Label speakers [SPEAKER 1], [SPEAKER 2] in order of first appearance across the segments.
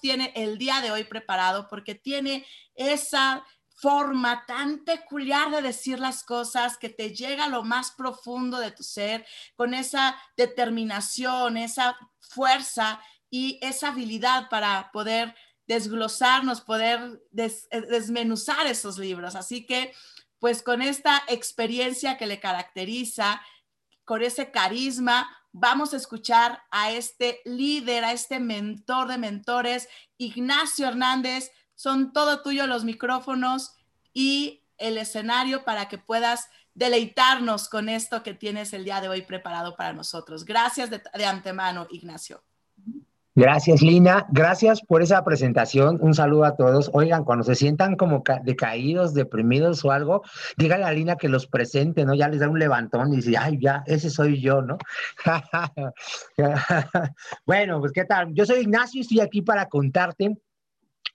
[SPEAKER 1] tiene el día de hoy preparado porque tiene esa forma tan peculiar de decir las cosas que te llega a lo más profundo de tu ser, con esa determinación, esa fuerza y esa habilidad para poder desglosarnos, poder desmenuzar esos libros. Así que, pues con esta experiencia que le caracteriza, con ese carisma, vamos a escuchar a este líder, a este mentor de mentores, Ignacio Hernández. Son todo tuyo los micrófonos y el escenario para que puedas deleitarnos con esto que tienes el día de hoy preparado para nosotros. Gracias de, antemano, Ignacio.
[SPEAKER 2] Gracias, Lina. Gracias por esa presentación. Un saludo a todos. Oigan, cuando se sientan como decaídos, deprimidos o algo, díganle a Lina que los presente, ¿no? Ya les da un levantón y dice, ay, ya, ese soy yo, ¿no? bueno, pues, ¿qué tal? Yo soy Ignacio y estoy aquí para contarte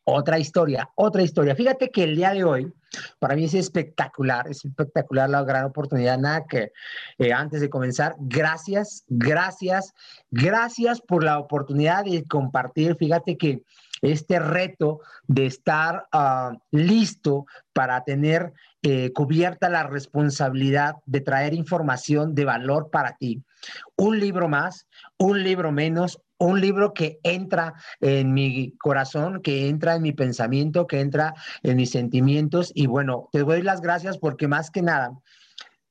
[SPEAKER 2] otra historia, otra historia. Fíjate que el día de hoy, para mí es espectacular, es espectacular la gran oportunidad. Nada que eh, antes de comenzar, gracias, gracias, gracias por la oportunidad de compartir. Fíjate que este reto de estar uh, listo para tener eh, cubierta la responsabilidad de traer información de valor para ti. Un libro más, un libro menos, un libro que entra en mi corazón, que entra en mi pensamiento, que entra en mis sentimientos. Y bueno, te doy las gracias porque más que nada,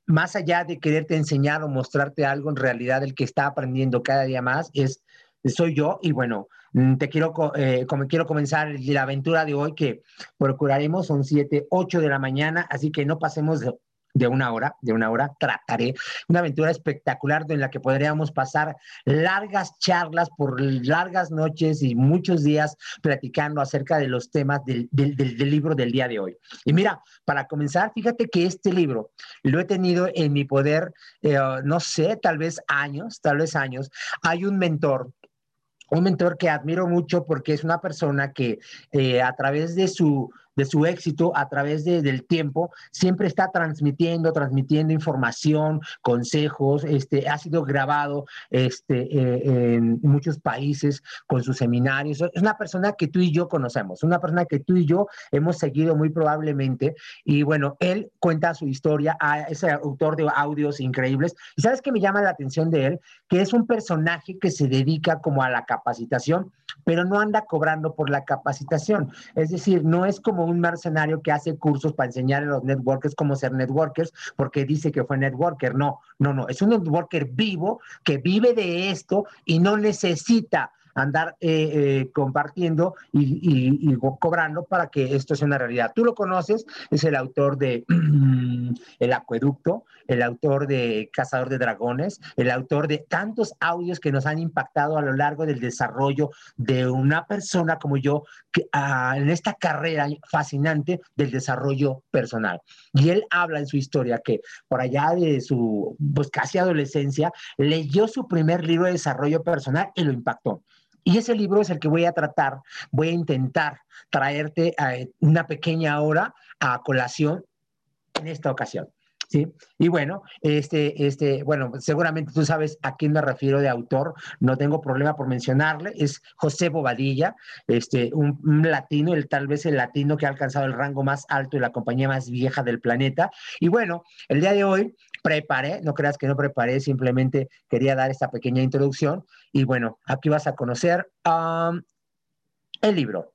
[SPEAKER 2] más allá de quererte enseñar o mostrarte algo, en realidad el que está aprendiendo cada día más es soy yo y bueno, mm, te quiero, eh, como quiero comenzar la aventura de hoy que procuraremos, son 7, 8 de la mañana, así que no pasemos de una hora, de una hora, trataré una aventura espectacular en la que podríamos pasar largas charlas por largas noches y muchos días platicando acerca de los temas del, libro del día de hoy. Y mira, para comenzar, fíjate que este libro lo he tenido en mi poder, eh, no sé, tal vez años, tal vez años. Hay un mentor un mentor que admiro mucho porque es una persona que eh, a través de su de su éxito a través del tiempo, siempre está transmitiendo, transmitiendo información, consejos, este, ha sido grabado este, eh, en muchos países con sus seminarios. Es una persona que tú y yo conocemos, una persona que tú y yo hemos seguido muy probablemente. Y bueno, él cuenta su historia, es autor de audios increíbles. ¿Y sabes qué me llama la atención de él? Que es un personaje que se dedica como a la capacitación, pero no anda cobrando por la capacitación. Es decir, no es como un mercenario que hace cursos para enseñar a los networkers cómo ser networkers, porque dice que fue networker. No, no, no, es un networker vivo que vive de esto y no necesita andar eh, eh, compartiendo y, cobrando para que esto sea una realidad. Tú lo conoces, es el autor de El Acueducto, el autor de Cazador de Dragones, el autor de tantos audios que nos han impactado a lo largo del desarrollo de una persona como yo que, ah, en esta carrera fascinante del desarrollo personal. Y él habla en su historia que por allá de su, pues casi adolescencia, leyó su primer libro de desarrollo personal y lo impactó. Y ese libro es el que voy a tratar, voy a intentar traerte eh, una pequeña hora a colación en esta ocasión. ¿Sí? Y bueno, este, este, bueno, seguramente tú sabes a quién me refiero de autor, no tengo problema por mencionarle, es José Bobadilla, este, un, latino, el, tal vez el latino que ha alcanzado el rango más alto y la compañía más vieja del planeta. Y bueno, el día de hoy preparé, no creas que no preparé, simplemente quería dar esta pequeña introducción. Y bueno, aquí vas a conocer el libro.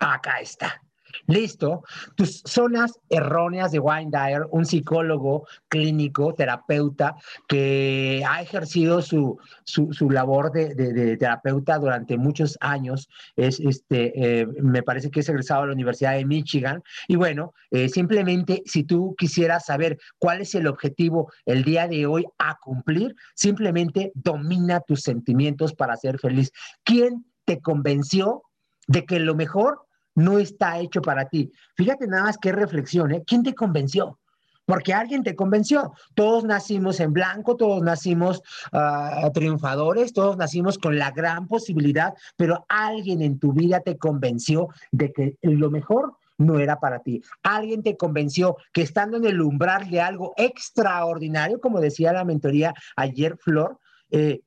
[SPEAKER 2] Acá está. Listo. Tus zonas erróneas de Wayne Dyer, un psicólogo clínico, terapeuta, que ha ejercido su, su, labor de, terapeuta durante muchos años. Es, este, eh, me parece que es egresado a la Universidad de Michigan. Y bueno, eh, simplemente si tú quisieras saber cuál es el objetivo el día de hoy a cumplir, simplemente domina tus sentimientos para ser feliz. ¿Quién te convenció de que lo mejor no está hecho para ti. Fíjate nada más qué reflexión, ¿eh? ¿Quién te convenció? Porque alguien te convenció. Todos nacimos en blanco, todos nacimos ah, triunfadores, todos nacimos con la gran posibilidad, pero alguien en tu vida te convenció de que lo mejor no era para ti. Alguien te convenció que estando en el umbral de algo extraordinario, como decía la mentoría ayer, Flor, eh,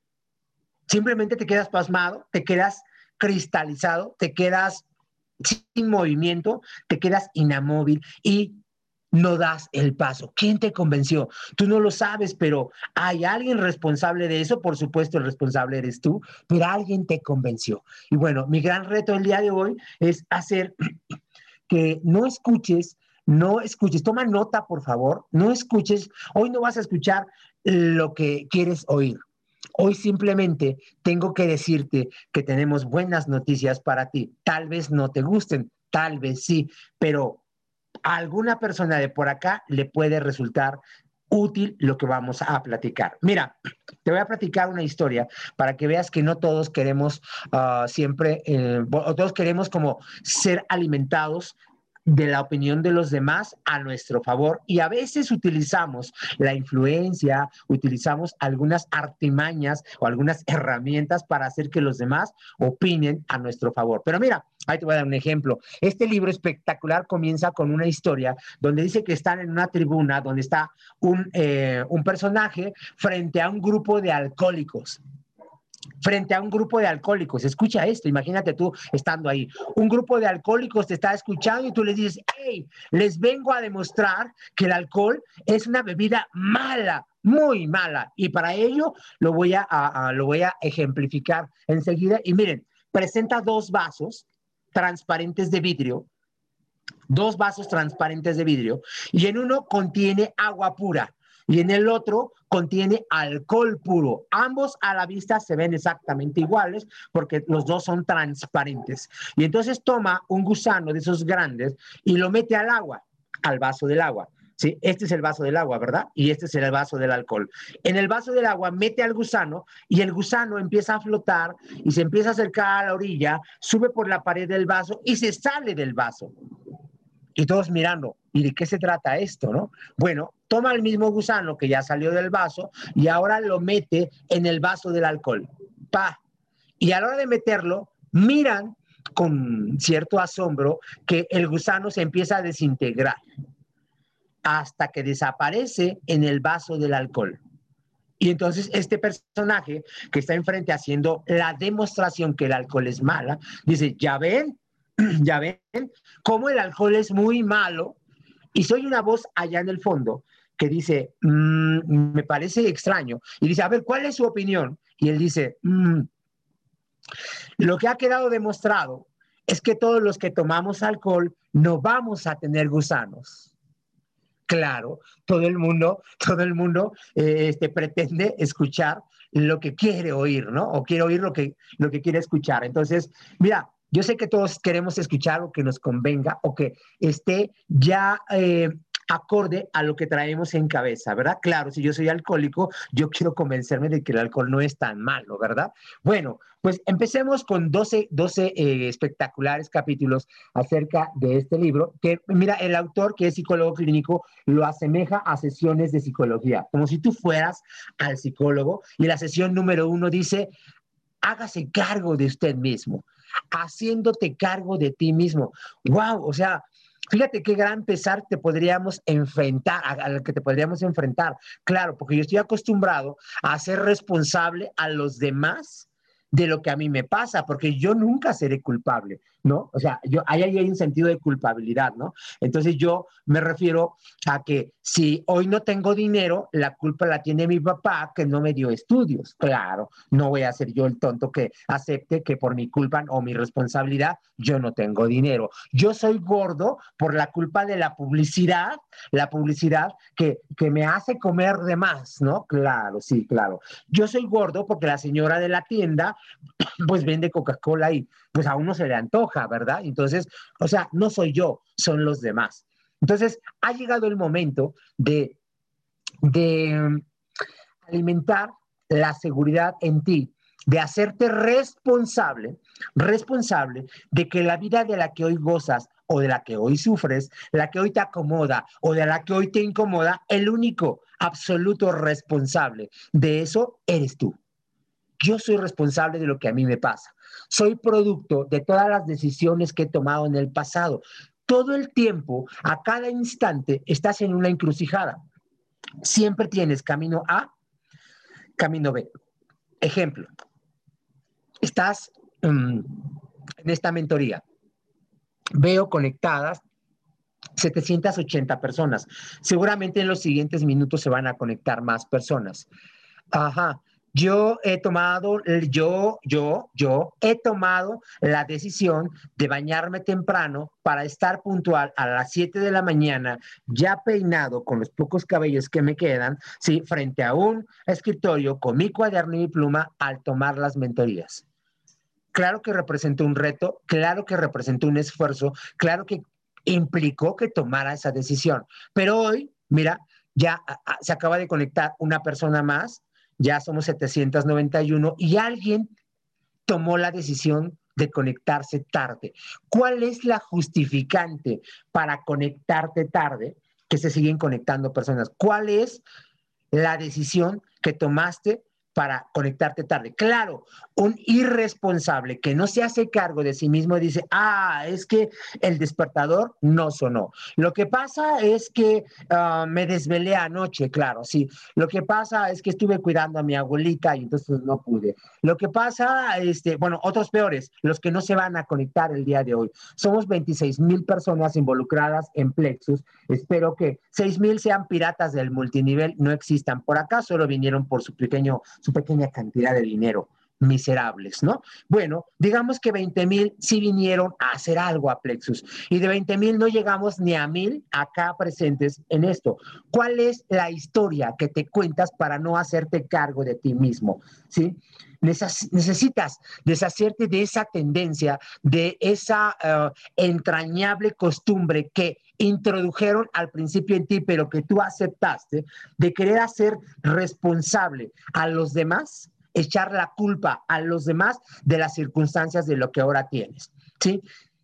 [SPEAKER 2] simplemente te quedas pasmado, te quedas cristalizado, te quedas sin movimiento, te quedas inmóvil y no das el paso. ¿Quién te convenció? Tú no lo sabes, pero hay alguien responsable de eso. Por supuesto, el responsable eres tú, pero alguien te convenció. Y bueno, mi gran reto el día de hoy es hacer que no escuches, no escuches, toma nota, por favor, no escuches. Hoy no vas a escuchar lo que quieres oír. Hoy simplemente tengo que decirte que tenemos buenas noticias para ti. Tal vez no te gusten, tal vez sí, pero a alguna persona de por acá le puede resultar útil lo que vamos a platicar. Mira, te voy a platicar una historia para que veas que no todos queremos uh, siempre, eh, todos queremos como ser alimentados de la opinión de los demás a nuestro favor y a veces utilizamos la influencia, utilizamos algunas artimañas o algunas herramientas para hacer que los demás opinen a nuestro favor. Pero mira, ahí te voy a dar un ejemplo. Este libro espectacular comienza con una historia donde dice que están en una tribuna donde está un, eh, un personaje frente a un grupo de alcohólicos frente a un grupo de alcohólicos. Escucha esto, imagínate tú estando ahí. Un grupo de alcohólicos te está escuchando y tú les dices, hey, les vengo a demostrar que el alcohol es una bebida mala, muy mala. Y para ello lo voy a, lo voy a ejemplificar enseguida. Y miren, presenta dos vasos transparentes de vidrio, dos vasos transparentes de vidrio, y en uno contiene agua pura y en el otro contiene alcohol puro. Ambos a la vista se ven exactamente iguales porque los dos son transparentes. Y entonces toma un gusano de esos grandes y lo mete al agua, al vaso del agua. Sí, este es el vaso del agua, ¿verdad? Y este es el vaso del alcohol. En el vaso del agua mete al gusano y el gusano empieza a flotar y se empieza a acercar a la orilla, sube por la pared del vaso y se sale del vaso. Y todos mirando, ¿y de qué se trata esto, no? Bueno, toma el mismo gusano que ya salió del vaso y ahora lo mete en el vaso del alcohol. Pa. Y a la hora de meterlo, miran con cierto asombro que el gusano se empieza a desintegrar hasta que desaparece en el vaso del alcohol. Y entonces este personaje que está enfrente haciendo la demostración que el alcohol es mala, dice, ya ven, ya ven cómo el alcohol es muy malo. Y soy una voz allá en el fondo que dice, mm, me parece extraño. Y dice, a ver, ¿cuál es su opinión? Y él dice, mm, lo que ha quedado demostrado es que todos los que tomamos alcohol no vamos a tener gusanos. Claro, todo el mundo, todo el mundo eh, este, pretende escuchar lo que quiere oír, ¿no? O quiere oír lo que, lo que quiere escuchar. Entonces, mira, yo sé que todos queremos escuchar lo que nos convenga o que esté ya eh, acorde a lo que traemos en cabeza, ¿verdad? Claro, si yo soy alcohólico, yo quiero convencerme de que el alcohol no es tan malo, ¿verdad? Bueno, pues empecemos con 12, 12 eh, espectaculares capítulos acerca de este libro, que mira, el autor, que es psicólogo clínico, lo asemeja a sesiones de psicología, como si tú fueras al psicólogo y la sesión número uno dice, hágase cargo de usted mismo, haciéndote cargo de ti mismo. ¡Wow! O sea, Fíjate qué gran pesar te podríamos enfrentar, al que te podríamos enfrentar. Claro, porque yo estoy acostumbrado a ser responsable a los demás de lo que a mí me pasa, porque yo nunca seré culpable, ¿no? O sea, yo, ahí hay un sentido de culpabilidad, ¿no? Entonces yo me refiero a que si hoy no tengo dinero, la culpa la tiene mi papá que no me dio estudios. Claro, no voy a ser yo el tonto que acepte que por mi culpa o mi responsabilidad yo no tengo dinero. Yo soy gordo por la culpa de la publicidad, la publicidad que, que me hace comer de más, ¿no? Claro, sí, claro. Yo soy gordo porque la señora de la tienda pues vende Coca-Cola y pues a uno se le antoja, ¿verdad? Entonces, o sea, no soy yo, son los demás. Entonces, ha llegado el momento de, de mm, alimentar la seguridad en ti, de hacerte responsable, responsable de que la vida de la que hoy gozas o de la que hoy sufres, la que hoy te acomoda o de la que hoy te incomoda, el único absoluto responsable de eso eres tú. Yo soy responsable de lo que a mí me pasa. Soy producto de todas las decisiones que he tomado en el pasado. Todo el tiempo, a cada instante, estás en una encrucijada. Siempre tienes camino A, camino B. Ejemplo, estás mm, en esta mentoría, veo conectadas 780 personas. Seguramente en los siguientes minutos se van a conectar más personas. Ajá. Yo he tomado, yo, yo, yo he tomado la decisión de bañarme temprano para estar puntual a las 7 de la mañana, ya peinado con los pocos cabellos que me quedan, sí, frente a un escritorio con mi cuaderno y mi pluma al tomar las mentorías. Claro que representó un reto, claro que representó un esfuerzo, claro que implicó que tomara esa decisión. Pero hoy, mira, ya se acaba de conectar una persona más, ya somos 791 y alguien tomó la decisión de conectarse tarde. ¿Cuál es la justificante para conectarte tarde? Que se siguen conectando personas. ¿Cuál es la decisión que tomaste para conectarte tarde. Claro, un irresponsable que no se hace cargo de sí mismo dice, ah, es que el despertador no sonó. Lo que pasa es que ah, me desvelé anoche, claro, sí. Lo que pasa es que estuve cuidando a mi abuelita y entonces no pude. Lo que pasa, este, bueno, otros peores, los que no se van a conectar el día de hoy. Somos 26 mil personas involucradas en Plexus. Espero que 6 mil sean piratas del multinivel, no existan por acá, solo vinieron por su pequeño pequeña cantidad de dinero miserables, ¿no? Bueno, digamos que 20 mil sí vinieron a hacer algo a Plexus y de 20 mil no llegamos ni a mil acá presentes en esto. ¿Cuál es la historia que te cuentas para no hacerte cargo de ti mismo? ¿Sí? necesitas deshacerte de esa tendencia, de esa eh, entrañable costumbre que introdujeron al principio en ti, pero que tú aceptaste, de querer hacer responsable a los demás, echar la culpa a los demás de las circunstancias de lo que ahora tienes. ¿sí?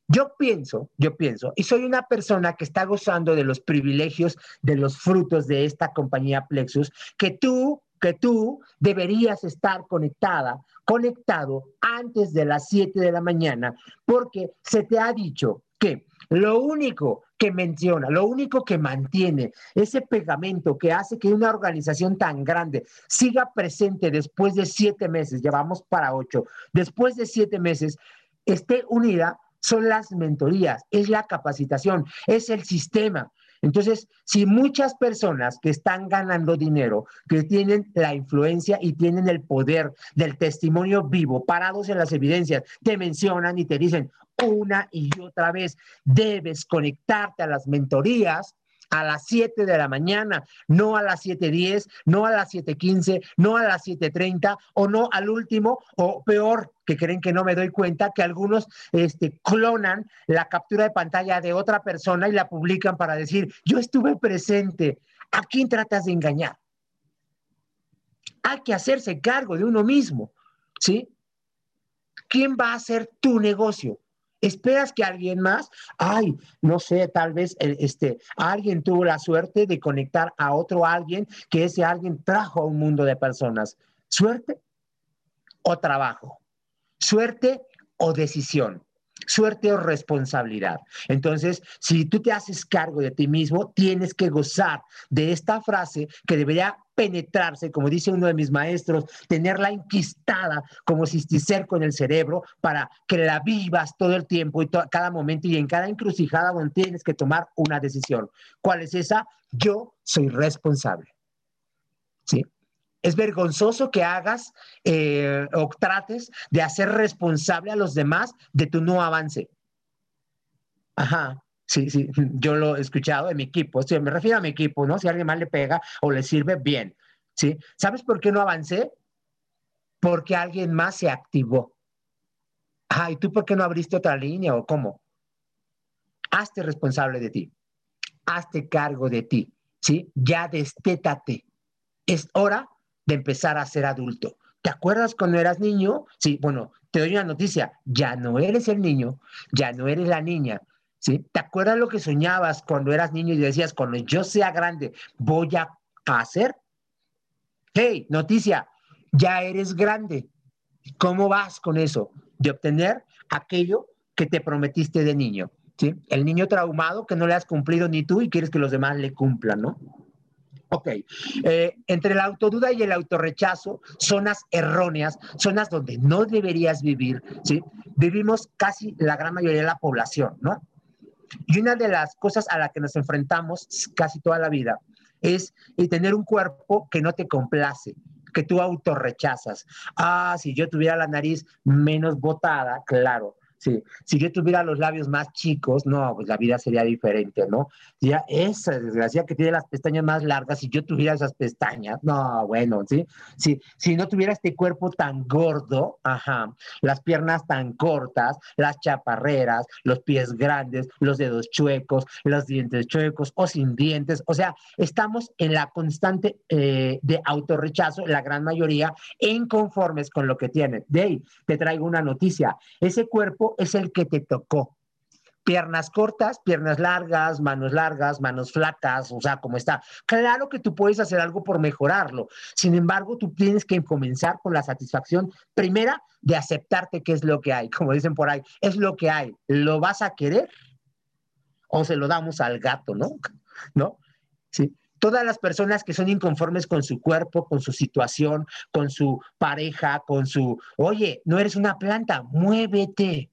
[SPEAKER 2] Yo pienso, yo pienso, y soy una persona que está gozando de los privilegios, de los frutos de esta compañía Plexus, que tú que tú deberías estar conectada, conectado antes de las 7 de la mañana, porque se te ha dicho que lo único que menciona, lo único que mantiene ese pegamento que hace que una organización tan grande siga presente después de siete meses, llevamos para ocho, después de siete meses, esté unida, son las mentorías, es la capacitación, es el sistema. Entonces, si muchas personas que están ganando dinero, que tienen la influencia y tienen el poder del testimonio vivo, parados en las evidencias, te mencionan y te dicen una y otra vez, debes conectarte a las mentorías, a las 7 de la mañana, no a las 7.10, no a las 7.15, no a las 7.30 o no al último o peor, que creen que no me doy cuenta, que algunos este, clonan la captura de pantalla de otra persona y la publican para decir, yo estuve presente. ¿A quién tratas de engañar? Hay que hacerse cargo de uno mismo, ¿sí? ¿Quién va a hacer tu negocio? Esperas que alguien más, ay, no sé, tal vez eh, este, alguien tuvo la suerte de conectar a otro alguien que ese alguien trajo a un mundo de personas. ¿Suerte o trabajo? ¿Suerte o decisión? Suerte o responsabilidad. Entonces, si tú te haces cargo de ti mismo, tienes que gozar de esta frase que debería penetrarse, como dice uno de mis maestros, tenerla enquistada como cisticerco en el cerebro para que la vivas todo el tiempo y cada momento y en cada encrucijada donde tienes que tomar una decisión. ¿Cuál es esa? Yo soy responsable. ¿Sí? Es vergonzoso que hagas eh, o trates de hacer responsable a los demás de tu no avance. Ajá. Sí, sí, yo lo he escuchado en mi equipo. Sí, me refiero a mi equipo, ¿no? Si alguien más le pega o le sirve, bien. ¿Sí? ¿Sabes por qué no avancé? Porque alguien más se activó. Ah, ¿y tú por qué no abriste otra línea o cómo? Hazte responsable de ti. Hazte cargo de ti. ¿Sí? Ya destétate. Es hora de empezar a ser adulto. ¿Te acuerdas cuando eras niño? Sí, bueno, te doy una noticia, ya no eres el niño, ya no eres la niña, ¿sí? ¿Te acuerdas lo que soñabas cuando eras niño y decías, cuando yo sea grande, voy a hacer? Hey, noticia, ya eres grande. ¿Cómo vas con eso? De obtener aquello que te prometiste de niño, ¿sí? El niño traumado que no le has cumplido ni tú y quieres que los demás le cumplan, ¿no? Ok, eh, entre la autoduda y el autorrechazo, zonas erróneas, zonas donde no deberías vivir, ¿sí? Vivimos casi la gran mayoría de la población, ¿no? Y una de las cosas a las que nos enfrentamos casi toda la vida es tener un cuerpo que no te complace, que tú autorrechazas. Ah, si yo tuviera la nariz menos botada, claro, Sí, si yo tuviera los labios más chicos, no, pues la vida sería diferente, ¿no? Ya esa desgracia que tiene las pestañas más largas, si yo tuviera esas pestañas, no, bueno, ¿sí? Si, si no tuviera este cuerpo tan gordo, ajá, las piernas tan cortas, las chaparreras, los pies grandes, los dedos chuecos, los dientes chuecos o sin dientes, o sea, estamos en la constante eh, de autorrechazo, la gran mayoría, inconformes con lo que tienen. De ahí, te traigo una noticia, ese cuerpo es el que te tocó. Piernas cortas, piernas largas, manos largas, manos flacas, o sea, como está. Claro que tú puedes hacer algo por mejorarlo. Sin embargo, tú tienes que comenzar con la satisfacción primera de aceptarte qué es lo que hay. Como dicen por ahí, es lo que hay. ¿Lo vas a querer? O se lo damos al gato, ¿no? ¿No? Sí todas las personas que son inconformes con su cuerpo, con su situación, con su pareja, con su, oye, no eres una planta, muévete.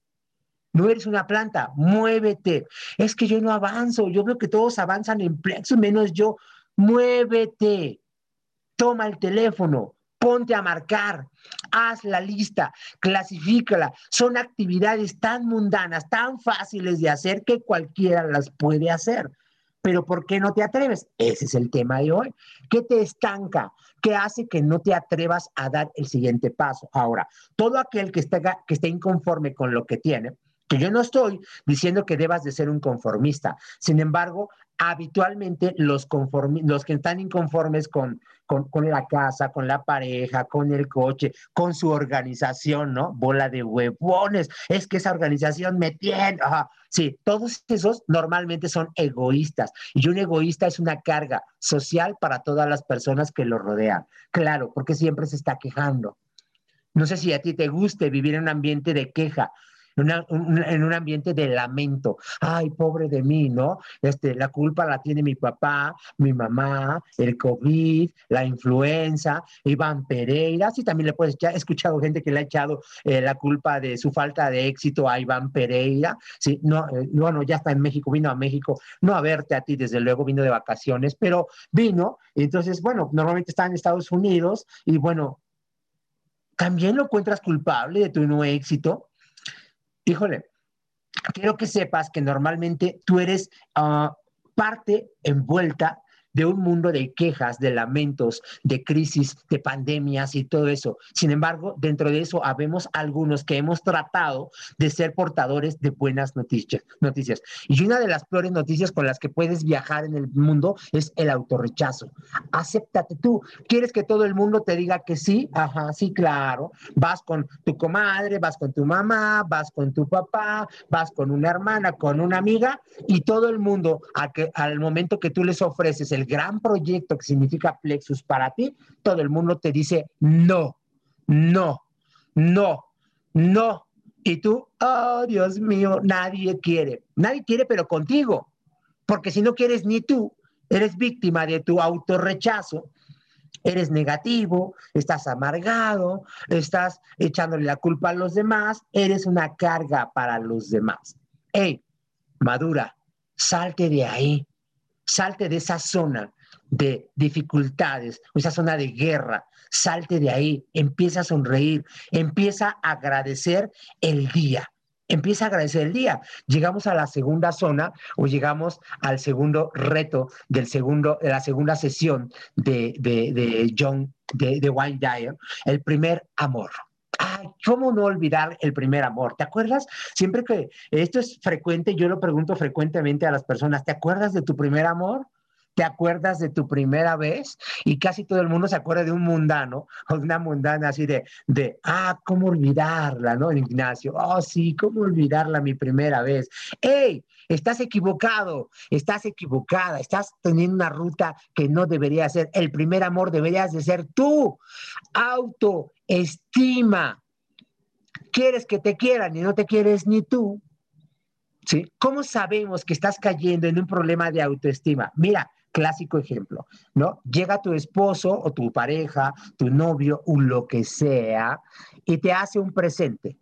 [SPEAKER 2] No eres una planta, muévete. Es que yo no avanzo, yo veo que todos avanzan en plexo, menos yo. Muévete. Toma el teléfono, ponte a marcar, haz la lista, clasifícala. Son actividades tan mundanas, tan fáciles de hacer que cualquiera las puede hacer. Pero ¿por qué no te atreves? Ese es el tema de hoy. ¿Qué te estanca? ¿Qué hace que no te atrevas a dar el siguiente paso? Ahora, todo aquel que esté, que esté inconforme con lo que tiene, yo no estoy diciendo que debas de ser un conformista. Sin embargo, habitualmente los, los que están inconformes con, con, la casa, con la pareja, con el coche, con su organización, ¿no? Bola de huevones, es que esa organización me tiene. Sí, todos esos normalmente son egoístas y un egoísta es una carga social para todas las personas que lo rodean. Claro, porque siempre se está quejando. No sé si a ti te guste vivir en un ambiente de queja, en un ambiente de lamento. Ay, pobre de mí, ¿no? Este, la culpa la tiene mi papá, mi mamá, el COVID, la influenza, Iván Pereira. Sí, también le puedes echar, he escuchado gente que le ha echado eh, la culpa de su falta de éxito a Iván Pereira. Sí, no, eh, bueno, ya está en México, vino a México, no a verte a ti, desde luego vino de vacaciones, pero vino. Entonces, bueno, normalmente está en Estados Unidos y bueno, también lo encuentras culpable de tu no éxito híjole, quiero que sepas que normalmente tú eres ah, parte envuelta de un mundo de quejas, de lamentos, de crisis, de pandemias y todo eso. Sin embargo, dentro de eso habemos algunos que hemos tratado de ser portadores de buenas noticias. noticias. Y una de las peores noticias con las que puedes viajar en el mundo es el autorrechazo. Acéptate tú. ¿Quieres que todo el mundo te diga que sí? Ajá, sí, claro. Vas con tu comadre, vas con tu mamá, vas con tu papá, vas con una hermana, con una amiga y todo el mundo a que, al momento que tú les ofreces el gran proyecto que significa Plexus para ti, todo el mundo te dice no, no, no, no. Y tú, oh Dios mío, nadie quiere. Nadie quiere, pero contigo. Porque si no quieres ni tú, eres víctima de tu autorrechazo, eres negativo, estás amargado, estás echándole la culpa a los demás, eres una carga para los demás. Hey, madura, salte de ahí salte de esa zona de dificultades, esa zona de guerra, salte de ahí, empieza a sonreír, empieza a agradecer el día. Empieza a agradecer el día. Llegamos a la segunda zona o llegamos al segundo reto del segundo, de la segunda sesión de, de, John, de, de Wayne Dyer, el primer amor. Ay, ¿cómo no olvidar el primer amor? ¿Te acuerdas? Siempre que esto es frecuente, yo lo pregunto frecuentemente a las personas, ¿te acuerdas de tu primer amor? ¿Te acuerdas de tu primera vez? Y casi todo el mundo se acuerda de un mundano o de una mundana así de, de, ah, ¿cómo olvidarla, no? Ignacio, oh, sí, ¿cómo olvidarla mi primera vez? ¡Ey! Estás equivocado, estás equivocada, estás teniendo una ruta que no debería ser. El primer amor deberías de ser tú. Autoestima. Quieres que te quieran y no te quieres ni tú. ¿Sí? ¿Cómo sabemos que estás cayendo en un problema de autoestima? Mira, Clásico ejemplo, ¿no? Llega tu esposo o tu pareja, tu novio o lo que sea, y te hace un presente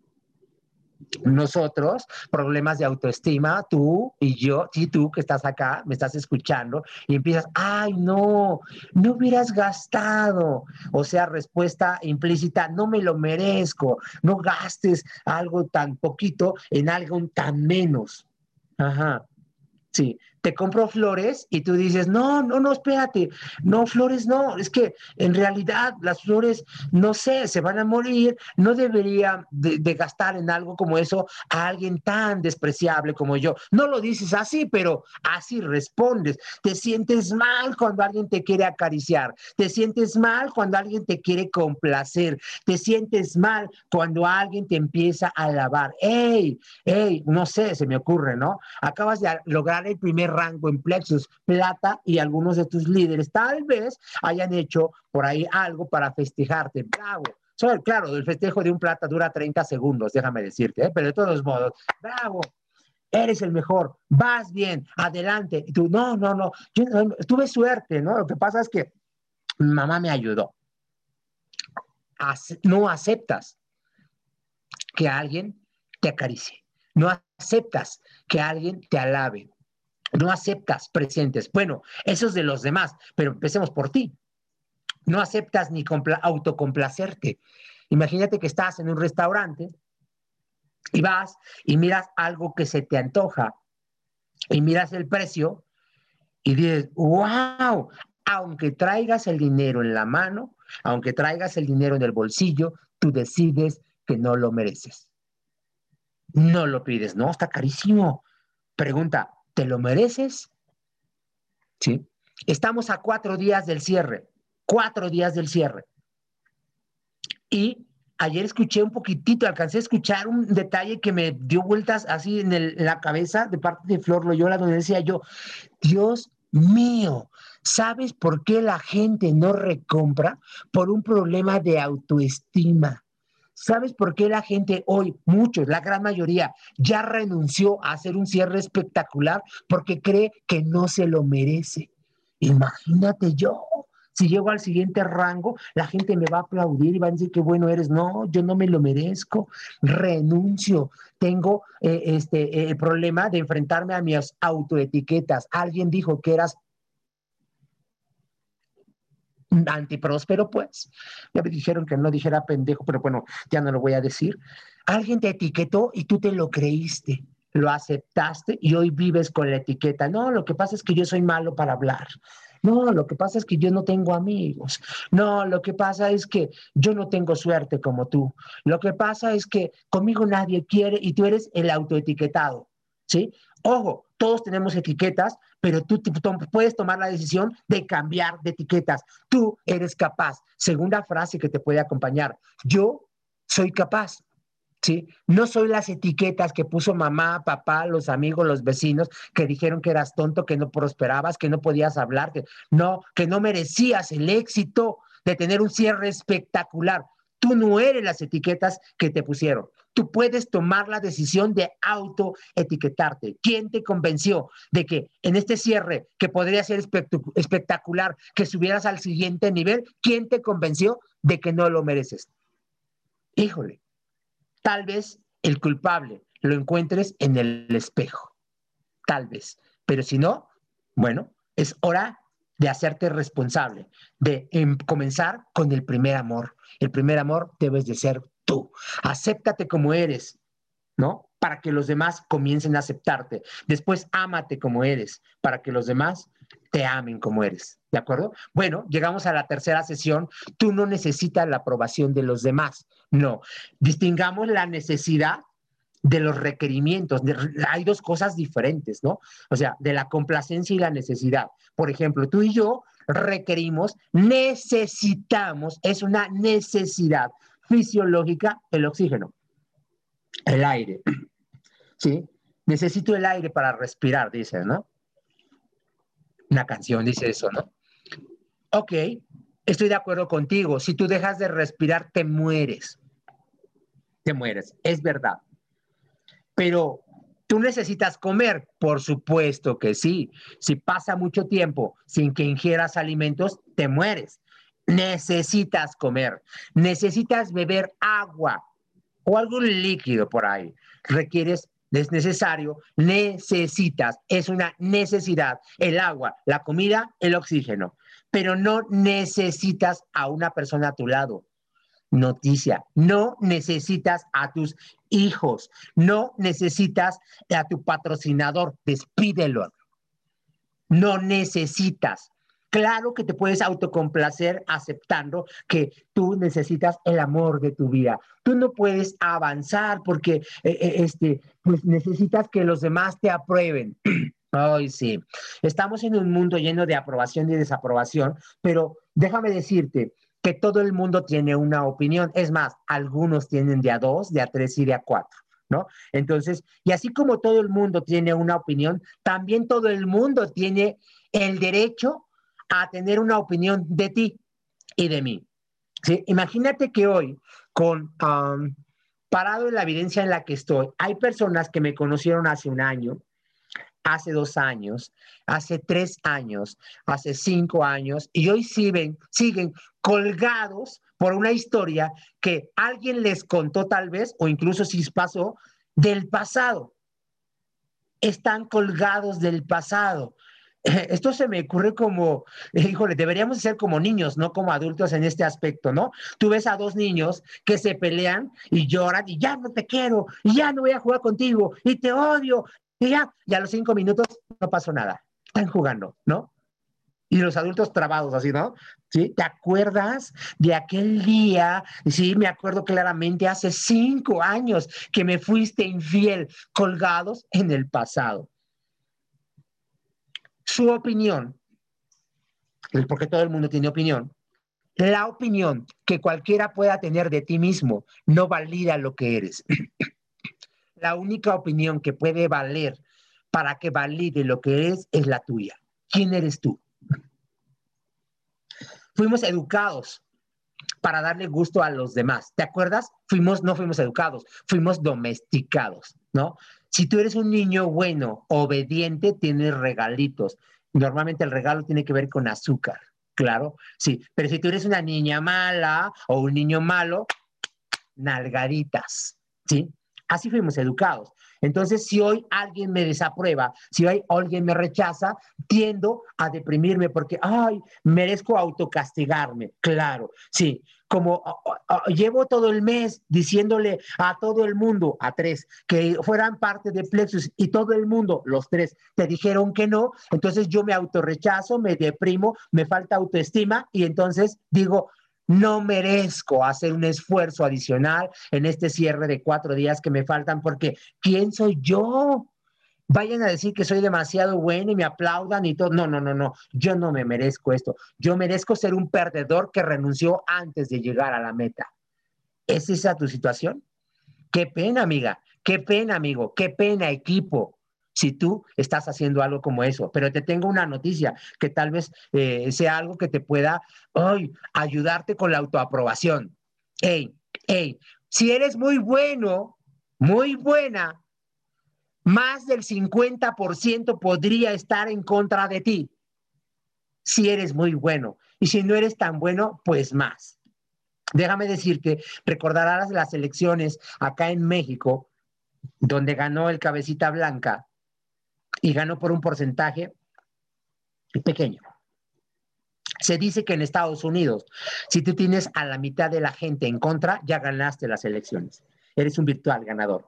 [SPEAKER 2] nosotros, problemas de autoestima, tú y yo, sí, tú que estás acá, me estás escuchando, y empiezas, ay, no, no hubieras gastado. O sea, respuesta implícita, no me lo merezco, no gastes algo tan poquito en algo tan menos. Ajá. Sí, te compro flores y tú dices, no, no, no, espérate, no, flores no, es que en realidad las flores, no sé, se van a morir, no debería de, gastar en algo como eso a alguien tan despreciable como yo. No lo dices así, pero así respondes. Te sientes mal cuando alguien te quiere acariciar, te sientes mal cuando alguien te quiere complacer, te sientes mal cuando alguien te empieza a alabar. ¡Ey! ¡Ey! No sé, se me ocurre, ¿no? Acabas de lograr el primer rango en Plexus Plata y algunos de tus líderes tal vez hayan hecho por ahí algo para festejarte. Bravo. claro, el festejo de un plata dura 30 segundos, déjame decirte, ¿eh? pero de todos modos, bravo, eres el mejor, vas bien, adelante. Tú, no, no, no, yo tuve suerte, ¿no? Lo que pasa es que mi mamá me ayudó. no aceptas que alguien te acaricie, no aceptas que alguien te alabe, no aceptas presentes. Bueno, eso es de los demás, pero empecemos por ti. No aceptas ni autocomplacerte. Imagínate que estás en un restaurante y vas y miras algo que se te antoja y miras el precio y dices, wow, aunque traigas el dinero en la mano, aunque traigas el dinero en el bolsillo, tú decides que no lo mereces. No lo pides, no, está carísimo. Pregunta, ¿Te lo mereces? ¿Sí? Estamos a cuatro días del cierre, cuatro días del cierre. Y ayer escuché un poquitito, alcancé a escuchar un detalle que me dio vueltas así en, en la cabeza de parte de Flor Loyola, donde decía yo, Dios mío, ¿sabes por qué la gente no recompra? Por un problema de autoestima. ¿Sabes por qué la gente hoy, muchos, la gran mayoría, ya renunció a hacer un cierre espectacular? Porque cree que no se lo merece. Imagínate yo, si llego al siguiente rango, la gente me va a aplaudir y va a decir que bueno eres. No, yo no me lo merezco. Renuncio. Tengo eh, este, problema de enfrentarme a mis autoetiquetas. Alguien dijo que eras antipróspero, pues. Ya me dijeron que no dijera pendejo, pero bueno, ya no lo voy a decir. Alguien te etiquetó y tú te lo creíste, lo aceptaste y hoy vives con la etiqueta. No, lo que pasa es que yo soy malo para hablar. No, lo que pasa es que yo no tengo amigos. No, lo que pasa es que yo no tengo suerte como tú. Lo que pasa es que conmigo nadie quiere y tú eres el autoetiquetado. ¿Sí? Ojo, todos tenemos etiquetas, pero tú puedes tomar la decisión de cambiar de etiquetas. Tú eres capaz. Segunda frase que te puede acompañar. Yo soy capaz. ¿Sí? No soy las etiquetas que puso mamá, papá, los amigos, los vecinos, que dijeron que eras tonto, que no prosperabas, que no podías hablar, que no, que no merecías el éxito de tener un cierre espectacular. Tú no eres las etiquetas que te pusieron tú puedes tomar la decisión de autoetiquetarte. ¿Quién te convenció de que en este cierre, que podría ser espectacular, que subieras al siguiente nivel, quién te convenció de que no lo mereces? Híjole, tal vez el culpable lo encuentres en el espejo, tal vez, pero si no, bueno, es hora de hacerte responsable, de em, comenzar con el primer amor. El primer amor debes de ser tú. Acéptate como eres, ¿no? Para que los demás comiencen a aceptarte. Después, ámate como eres, para que los demás te amen como eres. ¿De acuerdo? Bueno, llegamos a la tercera sesión. Tú no necesitas la aprobación de los demás. No. Distingamos la necesidad de los requerimientos. Hay dos cosas diferentes, ¿no? O sea, de la complacencia y la necesidad. Por ejemplo, tú y yo requerimos, necesitamos, es una necesidad fisiológica el oxígeno, el aire. ¿Sí? Necesito el aire para respirar, dice, ¿no? Una canción dice eso, ¿no? Ok, estoy de acuerdo contigo. Si tú dejas de respirar, te mueres. Te mueres, es verdad. Pero ¿Tú necesitas comer? Por supuesto que sí. Si pasa mucho tiempo sin que ingieras alimentos, te mueres. Necesitas comer. Necesitas beber agua o algún líquido por ahí. Requieres, es necesario, necesitas, es una necesidad, el agua, la comida, el oxígeno, pero no necesitas a una persona a tu lado noticia. No necesitas a tus hijos, no necesitas a tu patrocinador, despídelo. No necesitas. Claro que te puedes autocomplacer aceptando que tú necesitas el amor de tu vida. Tú no puedes avanzar porque eh, eh, este, pues necesitas que los demás te aprueben. Ay, sí. Estamos en un mundo lleno de aprobación y desaprobación, pero déjame decirte, que todo el mundo tiene una opinión. Es más, algunos tienen de a dos, de a tres y de a cuatro, ¿no? Entonces, y así como todo el mundo tiene una opinión, también todo el mundo tiene el derecho a tener una opinión de ti y de mí. Imagínate que hoy, con um, parado en la evidencia en la que estoy, hay personas que me conocieron hace un año, hace dos años, hace tres años, hace cinco años, y hoy siguen, siguen colgados por una historia que alguien les contó tal vez, o incluso si pasó, del pasado. Están colgados del pasado. Esto se me ocurre como, híjole, deberíamos ser como niños, no como adultos en este aspecto, ¿no? Tú ves a dos niños que se pelean y lloran y ya no te quiero, y ya no voy a jugar contigo, y te odio, y ya, a los cinco minutos no pasó nada. Están jugando, ¿no? Y los adultos trabados así, ¿no? ¿Sí? ¿Te acuerdas de aquel día? Sí, me acuerdo claramente hace cinco años que me fuiste infiel, colgados en el pasado. Su opinión, porque todo el mundo tiene opinión, la opinión que cualquiera pueda tener de ti mismo no valida lo que eres. la única opinión que puede valer para que valide lo que eres es la tuya. ¿Quién eres tú? Fuimos educados para darle gusto a los demás. ¿Te acuerdas? Fuimos, no fuimos educados, fuimos domesticados, ¿no? Si tú eres un niño bueno, obediente, tienes regalitos. Normalmente el regalo tiene que ver con azúcar, claro, sí. Pero si tú eres una niña mala o un niño malo, nalgaditas, ¿sí? Así fuimos educados. Entonces, si hoy alguien me desaprueba, si hoy alguien me rechaza, tiendo a deprimirme porque, ay, merezco autocastigarme. Claro, sí. Como llevo todo el mes diciéndole a todo el mundo, a tres, que fueran parte de Plexus y todo el mundo, los tres, te dijeron que no, entonces yo me autorrechazo, me deprimo, me falta autoestima y entonces digo, no merezco hacer un esfuerzo adicional en este cierre de cuatro días que me faltan porque ¿quién soy yo? Vayan a decir que soy demasiado bueno y me aplaudan y todo. No, no, no, no. Yo no me merezco esto. Yo merezco ser un perdedor que renunció antes de llegar a la meta. ¿Es esa tu situación? Qué pena, amiga. Qué pena, amigo. Qué pena, equipo si tú estás haciendo algo como eso. Pero te tengo una noticia que tal vez eh, sea algo que te pueda ayudarte con la autoaprobación. Hey, hey, si eres muy bueno, muy buena, más del 50% podría estar en contra de ti. Si eres muy bueno. Y si no eres tan bueno, pues más. Déjame decirte, recordarás las elecciones acá en México, donde ganó el cabecita blanca, y ganó por un porcentaje pequeño. Se dice que en Estados Unidos, si tú tienes a la mitad de la gente en contra, ya ganaste las elecciones. Eres un virtual ganador.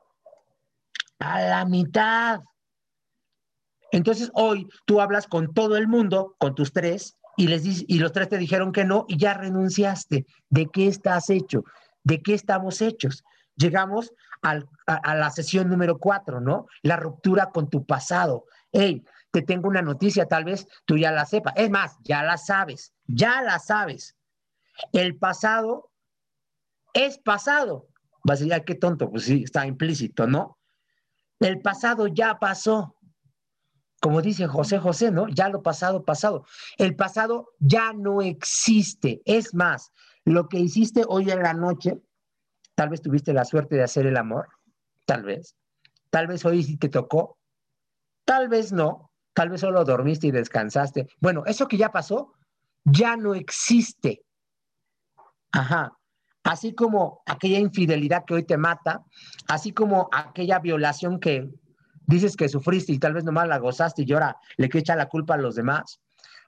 [SPEAKER 2] A la mitad. Entonces hoy tú hablas con todo el mundo, con tus tres, y, les y los tres te dijeron que no y ya renunciaste. ¿De qué estás hecho? ¿De qué estamos hechos? Llegamos a, la sesión número cuatro, ¿no? La ruptura con tu pasado. Hey, te tengo una noticia, tal vez tú ya la sepas. Es más, ya la sabes, ya la sabes. El pasado es pasado. Vas a decir, qué tonto, pues sí, está implícito, ¿no? El pasado ya pasó. Como dice José José, ¿no? Ya lo pasado, pasado. El pasado ya no existe. Es más, lo que hiciste hoy en la noche Tal vez tuviste la suerte de hacer el amor, tal vez. Tal vez hoy sí te tocó, tal vez no, tal vez solo dormiste y descansaste. Bueno, eso que ya pasó ya no existe. Ajá. Así como aquella infidelidad que hoy te mata, así como aquella violación que dices que sufriste y tal vez nomás la gozaste y ahora le que echa la culpa a los demás,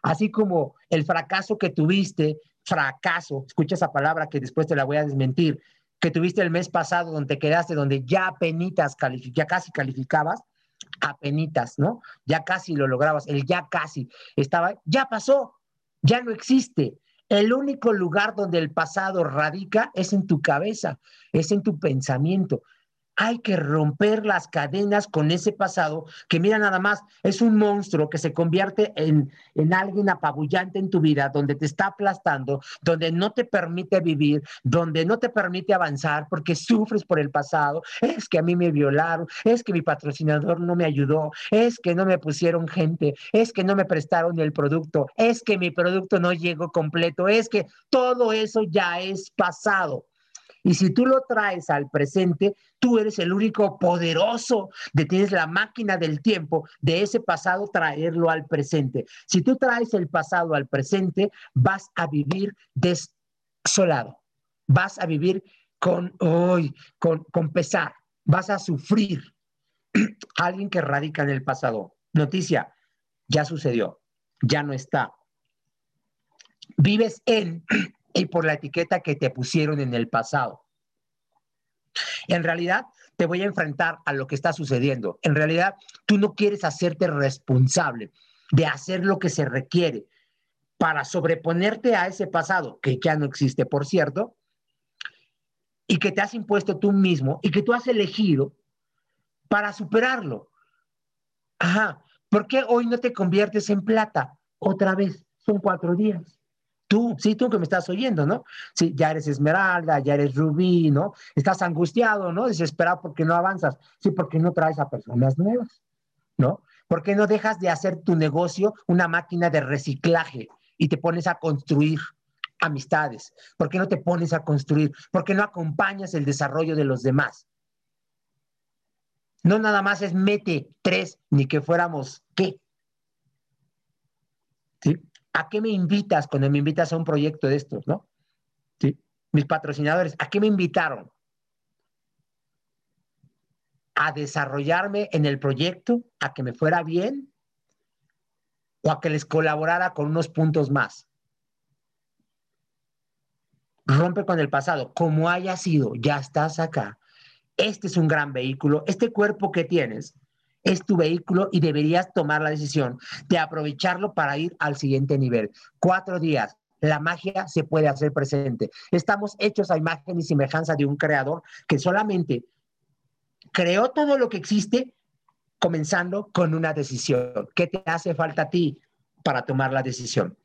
[SPEAKER 2] así como el fracaso que tuviste, fracaso, escucha esa palabra que después te la voy a desmentir, que tuviste el mes pasado donde quedaste, donde ya penitas ya casi calificabas, apenitas, ¿no? Ya casi lo lograbas, el ya casi estaba, ya pasó, ya no existe. El único lugar donde el pasado radica es en tu cabeza, es en tu pensamiento hay que romper las cadenas con ese pasado que mira nada más, es un monstruo que se convierte en, en alguien apabullante en tu vida, donde te está aplastando, donde no te permite vivir, donde no te permite avanzar porque sufres por el pasado, es que a mí me violaron, es que mi patrocinador no me ayudó, es que no me pusieron gente, es que no me prestaron el producto, es que mi producto no llegó completo, es que todo eso ya es pasado. Y si tú lo traes al presente, tú eres el único poderoso de tienes la máquina del tiempo de ese pasado traerlo al presente. Si tú traes el pasado al presente, vas a vivir desolado. Vas a vivir con, hoy, con, con pesar. Vas a sufrir. Alguien que radica en el pasado. Noticia, ya sucedió, ya no está. Vives en y por la etiqueta que te pusieron en el pasado. En realidad, te voy a enfrentar a lo que está sucediendo. En realidad, tú no quieres hacerte responsable de hacer lo que se requiere para sobreponerte a ese pasado, que ya no existe, por cierto, y que te has impuesto tú mismo y que tú has elegido para superarlo. Ajá, ¿por qué hoy no te conviertes en plata? Otra vez, son cuatro días. Tú, sí, tú que me estás oyendo, ¿no? Sí, ya eres esmeralda, ya eres rubí, ¿no? Estás angustiado, ¿no? Desesperado porque no avanzas. Sí, porque no traes a personas nuevas, ¿no? ¿Por qué no dejas de hacer tu negocio una máquina de reciclaje y te pones a construir amistades? ¿Por qué no te pones a construir? ¿Por qué no acompañas el desarrollo de los demás? No nada más es mete tres, ni que fuéramos, ¿qué? ¿Sí? ¿A qué me invitas cuando me invitas a un proyecto de estos, no? ¿Sí? Mis patrocinadores, ¿a qué me invitaron? ¿A desarrollarme en el proyecto? ¿A que me fuera bien? ¿O a que les colaborara con unos puntos más? Rompe con el pasado, como haya sido, ya estás acá. Este es un gran vehículo. Este cuerpo que tienes es tu vehículo y deberías tomar la decisión de aprovecharlo para ir al siguiente nivel. Cuatro días. La magia se puede hacer presente. Estamos hechos a imagen y semejanza de un creador que solamente creó todo lo que existe comenzando con una decisión. ¿Qué te hace falta a ti para tomar la decisión?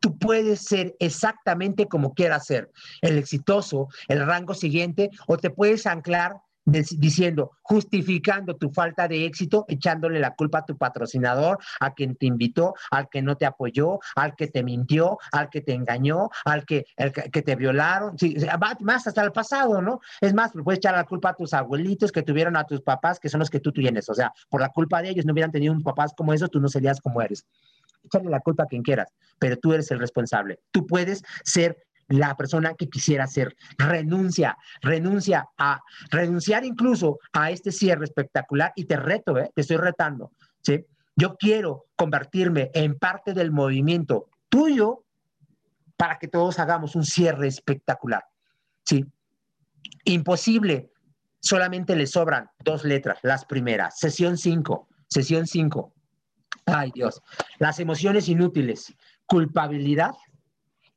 [SPEAKER 2] Tú puedes ser exactamente como quieras ser, el exitoso, el rango siguiente, o te puedes anclar diciendo, justificando tu falta de éxito, echándole la culpa a tu patrocinador, a quien te invitó, al que no te apoyó, al que te mintió, al que te engañó, al que, que te violaron, sí, más hasta el pasado, ¿no? Es más, puedes echar la culpa a tus abuelitos que tuvieron a tus papás, que son los que tú tienes, o sea, por la culpa de ellos no hubieran tenido un papás como esos, tú no serías como eres. Échale la culpa a quien quieras, pero tú eres el responsable. Tú puedes ser la persona que quisiera ser. Renuncia, renuncia a, renunciar incluso a este cierre espectacular y te reto, ¿eh? te estoy retando, ¿sí? Yo quiero convertirme en parte del movimiento tuyo para que todos hagamos un cierre espectacular, ¿sí? Imposible, solamente le sobran dos letras, las primeras, sesión 5, sesión 5. Ay Dios, las emociones inútiles, culpabilidad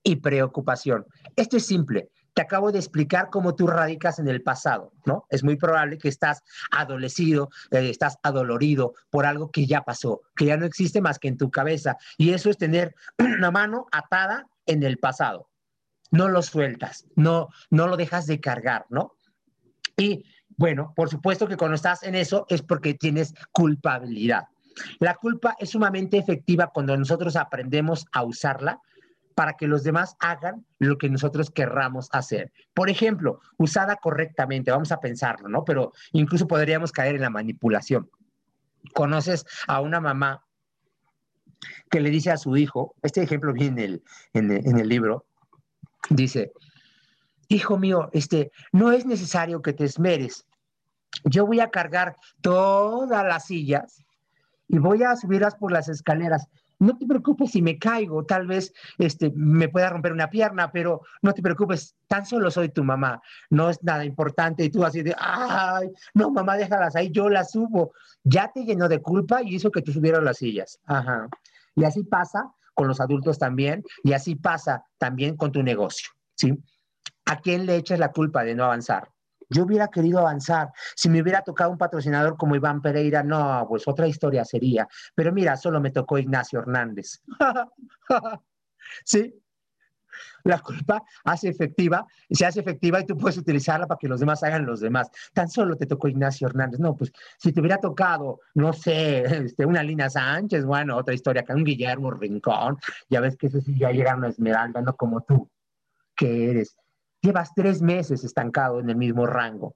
[SPEAKER 2] y preocupación. Esto es simple. Te acabo de explicar cómo tú radicas en el pasado, ¿no? Es muy probable que estás adolecido, eh, estás adolorido por algo que ya pasó, que ya no existe más que en tu cabeza. Y eso es tener una mano atada en el pasado. No lo sueltas, no, no lo dejas de cargar, ¿no? Y bueno, por supuesto que cuando estás en eso es porque tienes culpabilidad. La culpa es sumamente efectiva cuando nosotros aprendemos a usarla para que los demás hagan lo que nosotros querramos hacer. Por ejemplo, usada correctamente, vamos a pensarlo, ¿no? Pero incluso podríamos caer en la manipulación. Conoces a una mamá que le dice a su hijo, este ejemplo viene en el, libro, dice, hijo mío, este, no es necesario que te esmeres. Yo voy a cargar todas las sillas y voy a subirlas por las escaleras. No te preocupes si me caigo, tal vez este, me pueda romper una pierna, pero no te preocupes, tan solo soy tu mamá, no es nada importante. Y tú así de, ay, no, mamá, déjalas ahí, yo las subo. Ya te llenó de culpa y hizo que tú subieras las sillas. Ajá. Y así pasa con los adultos también, y así pasa también con tu negocio, ¿sí? ¿A quién le echas la culpa de no avanzar? Yo hubiera querido avanzar. Si me hubiera tocado un patrocinador como Iván Pereira, no, pues otra historia sería. Pero mira, solo me tocó Ignacio Hernández. ¿Sí? La culpa hace efectiva, se hace efectiva y tú puedes utilizarla para que los demás hagan los demás. Tan solo te tocó Ignacio Hernández. No, pues si te hubiera tocado, no sé, este, una Lina Sánchez, bueno, otra historia, que un Guillermo Rincón, ya ves que eso sí ya llegaron a Esmeralda, no como tú, que eres llevas tres meses estancado en el mismo rango.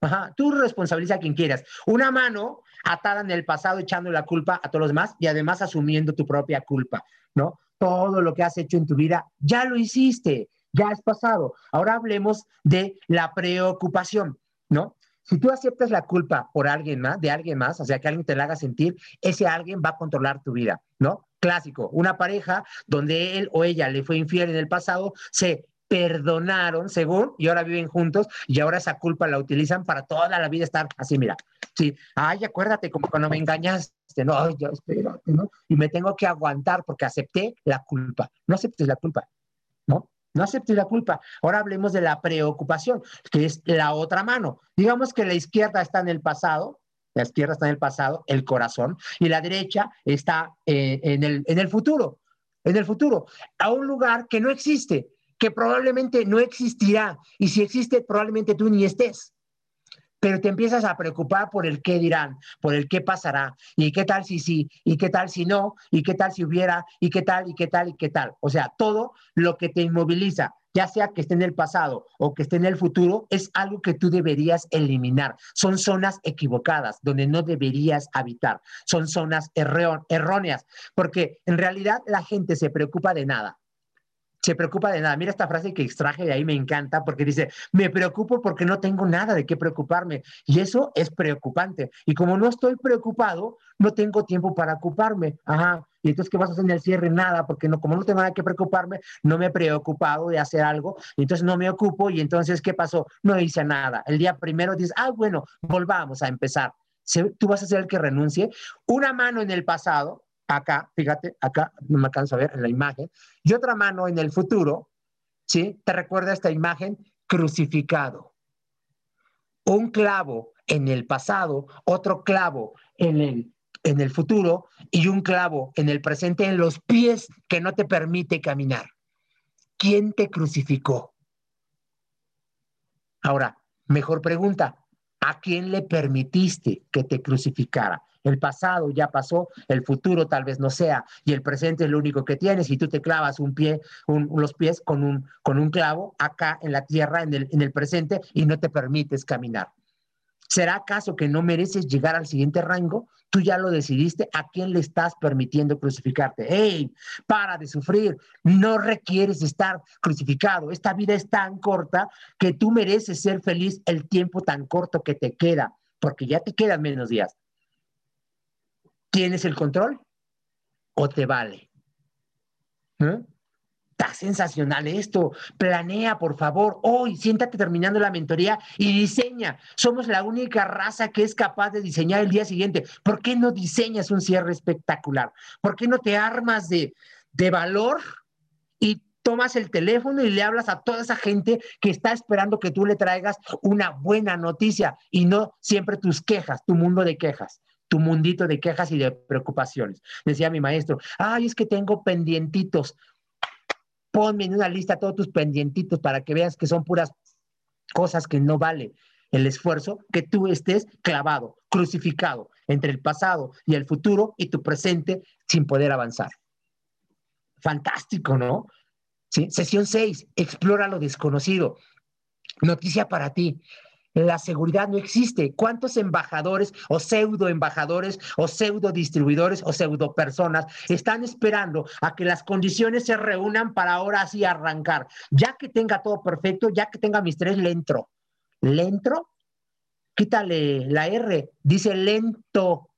[SPEAKER 2] Ajá, tú responsabiliza a quien quieras. Una mano atada en el pasado echando la culpa a todos los demás y además asumiendo tu propia culpa, ¿no? Todo lo que has hecho en tu vida ya lo hiciste, ya es pasado. Ahora hablemos de la preocupación, ¿no? Si tú aceptas la culpa por alguien más, de alguien más, o sea, que alguien te la haga sentir, ese alguien va a controlar tu vida, ¿no? Clásico, una pareja donde él o ella le fue infiel en el pasado, se perdonaron, según, y ahora viven juntos, y ahora esa culpa la utilizan para toda la vida estar así, mira, sí, ay, acuérdate como cuando me engañaste, no, ya espérate, ¿no? Y me tengo que aguantar porque acepté la culpa, no aceptes la culpa, ¿no? No aceptes la culpa. Ahora hablemos de la preocupación, que es la otra mano. Digamos que la izquierda está en el pasado, la izquierda está en el pasado, el corazón, y la derecha está eh, en, el, en el futuro, en el futuro, a un lugar que no existe, que probablemente no existirá y si existe probablemente tú ni estés. Pero te empiezas a preocupar por el qué dirán, por el qué pasará, y qué tal si sí, y qué tal si no, y qué tal si hubiera, y qué tal, y qué tal, y qué tal. O sea, todo lo que te inmoviliza, ya sea que esté en el pasado o que esté en el futuro, es algo que tú deberías eliminar. Son zonas equivocadas donde no deberías habitar. Son zonas erróneas, porque en realidad la gente se preocupa de nada se preocupa de nada. Mira esta frase que extraje de ahí, me encanta porque dice, me preocupo porque no tengo nada de qué preocuparme. Y eso es preocupante. Y como no estoy preocupado, no tengo tiempo para ocuparme. Ajá. Y entonces, ¿qué vas a hacer en el cierre? Nada, porque no, como no tengo nada que preocuparme, no me he preocupado de hacer algo, y entonces no me ocupo, y entonces, ¿qué pasó? No hice nada. El día primero dices, ah, bueno, volvamos a empezar. Tú vas a ser el que renuncie. Una mano en el pasado, acá, fíjate, acá no me alcanzo a ver en la imagen, y otra mano en el futuro, ¿sí? Te recuerda esta imagen crucificado. Un clavo en el pasado, otro clavo en el, en el futuro y un clavo en el presente en los pies que no te permite caminar. ¿Quién te crucificó? Ahora, mejor pregunta, ¿a quién le permitiste que te crucificara? El pasado ya pasó, el futuro tal vez no sea, y el presente es lo único que tienes, y tú te clavas un pie, los pies con un, con un clavo acá en la tierra, en el, en el presente, y no te permites caminar. ¿Será acaso que no mereces llegar al siguiente rango? Tú ya lo decidiste, ¿a quién le estás permitiendo crucificarte? ¡Ey! Para de sufrir, no requieres estar crucificado. Esta vida es tan corta que tú mereces ser feliz el tiempo tan corto que te queda, porque ya te quedan menos días. ¿Tienes el control o te vale? ¿Eh? Está sensacional esto. Planea, por favor. Hoy, siéntate terminando la mentoría y diseña. Somos la única raza que es capaz de diseñar el día siguiente. ¿Por qué no diseñas un cierre espectacular? ¿Por qué no te armas de, de valor y tomas el teléfono y le hablas a toda esa gente que está esperando que tú le traigas una buena noticia y no siempre tus quejas, tu mundo de quejas? Tu mundito de quejas y de preocupaciones. Decía mi maestro, ay, es que tengo pendientitos. Ponme en una lista todos tus pendientitos para que veas que son puras cosas que no vale el esfuerzo que tú estés clavado, crucificado entre el pasado y el futuro y tu presente sin poder avanzar. Fantástico, ¿no? Sesión 6, explora lo desconocido. Noticia para ti. La seguridad no existe. ¿Cuántos embajadores o pseudo embajadores o pseudo distribuidores o pseudo personas están esperando a que las condiciones se reúnan para ahora sí arrancar? Ya que tenga todo perfecto, ya que tenga mis tres, le entro. ¿Le entro? Quítale la R, dice lento.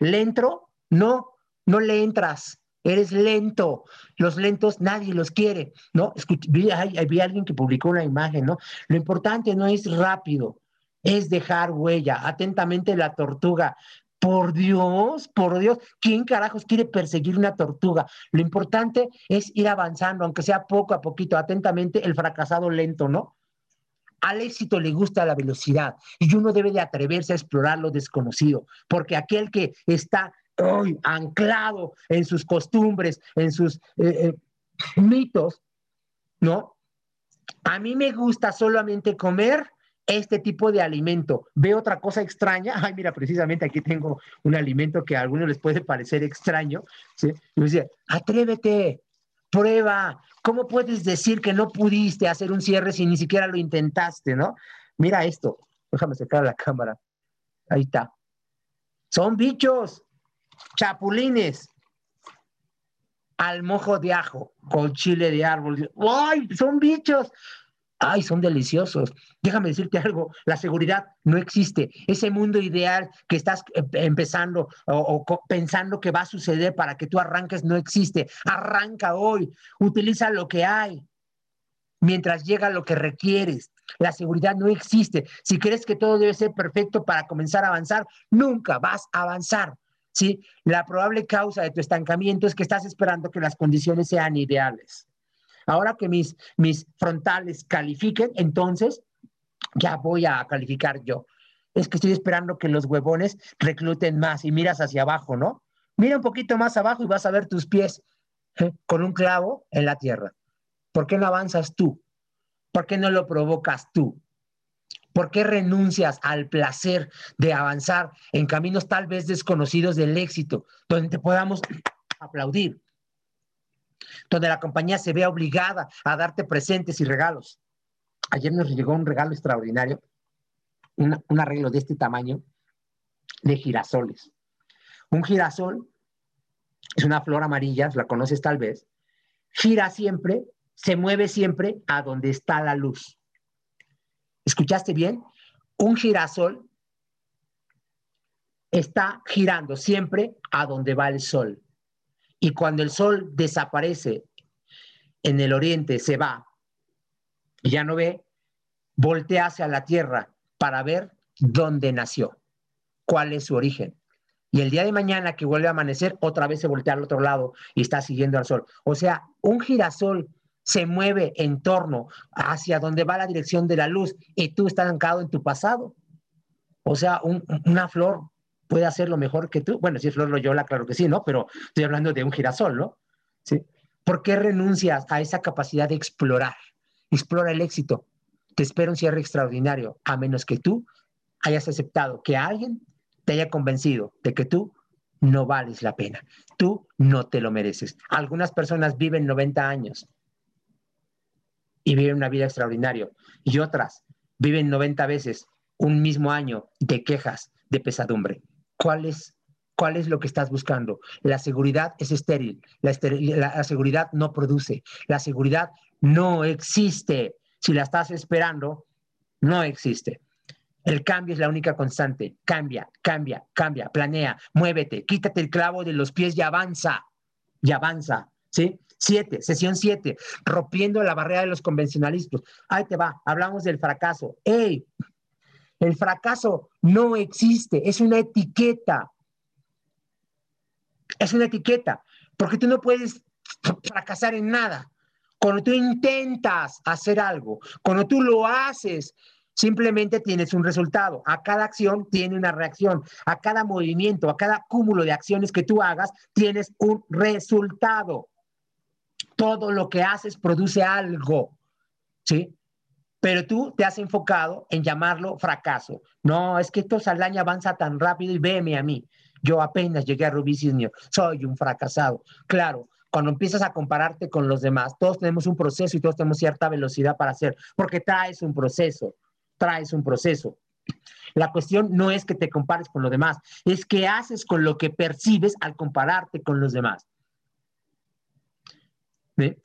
[SPEAKER 2] ¿Lento? No, no le entras eres lento. Los lentos nadie los quiere, ¿no? vi, hay, alguien que publicó una imagen, ¿no? Lo importante no es rápido, es dejar huella. Atentamente la tortuga. Por Dios, por Dios, ¿quién carajos quiere perseguir una tortuga? Lo importante es ir avanzando, aunque sea poco a poquito, atentamente el fracasado lento, ¿no? Al éxito le gusta la velocidad y uno debe de atreverse a explorar lo desconocido, porque aquel que está anclado en sus costumbres, en sus eh, eh, mitos, ¿no? A mí me gusta solamente comer este tipo de alimento. Ve otra cosa extraña. Ay, mira, precisamente aquí tengo un alimento que a algunos les puede parecer extraño. ¿sí? Y me dice, atrévete, prueba. ¿Cómo puedes decir que no pudiste hacer un cierre si ni siquiera lo intentaste, no? Mira esto. Déjame sacar la cámara. Ahí está. Son bichos chapulines al mojo de ajo con chile de árbol. ¡Ay! Son bichos. ¡Ay! Son deliciosos. Déjame decirte algo, la seguridad no existe. Ese mundo ideal que estás eh, empezando o, pensando que va a suceder para que tú arranques no existe. Arranca hoy, utiliza lo que hay mientras llega lo que requieres. La seguridad no existe. Si crees que todo debe ser perfecto para comenzar a avanzar, nunca vas a avanzar. ¿Sí? La probable causa de tu estancamiento es que estás esperando que las condiciones sean ideales. Ahora que mis, mis frontales califiquen, entonces ya voy a calificar yo. Es que estoy esperando que los huevones recluten más y miras hacia abajo, ¿no? Mira un poquito más abajo y vas a ver tus pies ¿eh? con un clavo en la tierra. ¿Por qué no avanzas tú? ¿Por qué no lo provocas tú? ¿Por qué renuncias al placer de avanzar en caminos tal vez desconocidos del éxito, donde te podamos aplaudir? Donde la compañía se vea obligada a darte presentes y regalos. Ayer nos llegó un regalo extraordinario, un arreglo de este tamaño de girasoles. Un girasol es una flor amarilla, la conoces tal vez, gira siempre, se mueve siempre a donde está la luz. ¿Escuchaste bien? Un girasol está girando siempre a donde va el sol. Y cuando el sol desaparece en el oriente, se va y ya no ve, voltea hacia la tierra para ver dónde nació, cuál es su origen. Y el día de mañana que vuelve a amanecer, otra vez se voltea al otro lado y está siguiendo al sol. O sea, un girasol se mueve en torno hacia donde va la dirección de la luz y tú estás anclado en tu pasado. O sea, una flor puede hacerlo mejor que tú. Bueno, si es flor loyola, claro que sí, ¿no? Pero estoy hablando de un girasol, ¿no? ¿Sí? ¿Por qué renuncias a esa capacidad de explorar? Explora el éxito. Te espera un cierre extraordinario, a menos que tú hayas aceptado que alguien te haya convencido de que tú no vales la pena. Tú no te lo mereces. Algunas personas viven 90 años y viven una vida extraordinaria. Y otras viven 90 veces un mismo año de quejas, de pesadumbre. ¿Cuál es, cuál es lo que estás buscando? La seguridad es estéril. La, la seguridad no produce. La seguridad no existe. Si la estás esperando, no existe. El cambio es la única constante. Cambia, cambia, cambia, planea, muévete, quítate el clavo de los pies y avanza. Y avanza, ¿sí? Siete, sesión siete, rompiendo la barrera de los convencionalistas. Ahí te va, hablamos del fracaso. ¡Ey! El fracaso no existe, es una etiqueta. Es una etiqueta, porque tú no puedes fracasar en nada. Cuando tú intentas hacer algo, cuando tú lo haces, simplemente tienes un resultado. A cada acción tiene una reacción. A cada movimiento, a cada cúmulo de acciones que tú hagas, tienes un resultado todo lo que haces produce algo, ¿sí? Pero tú te has enfocado en llamarlo fracaso. No, es que esto Saldaña avanza tan rápido y veme a mí. Yo apenas llegué a Rubí soy un fracasado. Claro, cuando empiezas a compararte con los demás, todos tenemos un proceso y todos tenemos cierta velocidad para hacer, porque traes un proceso, traes un proceso. La cuestión no es que te compares con los demás, es que haces con lo que percibes al compararte con los demás.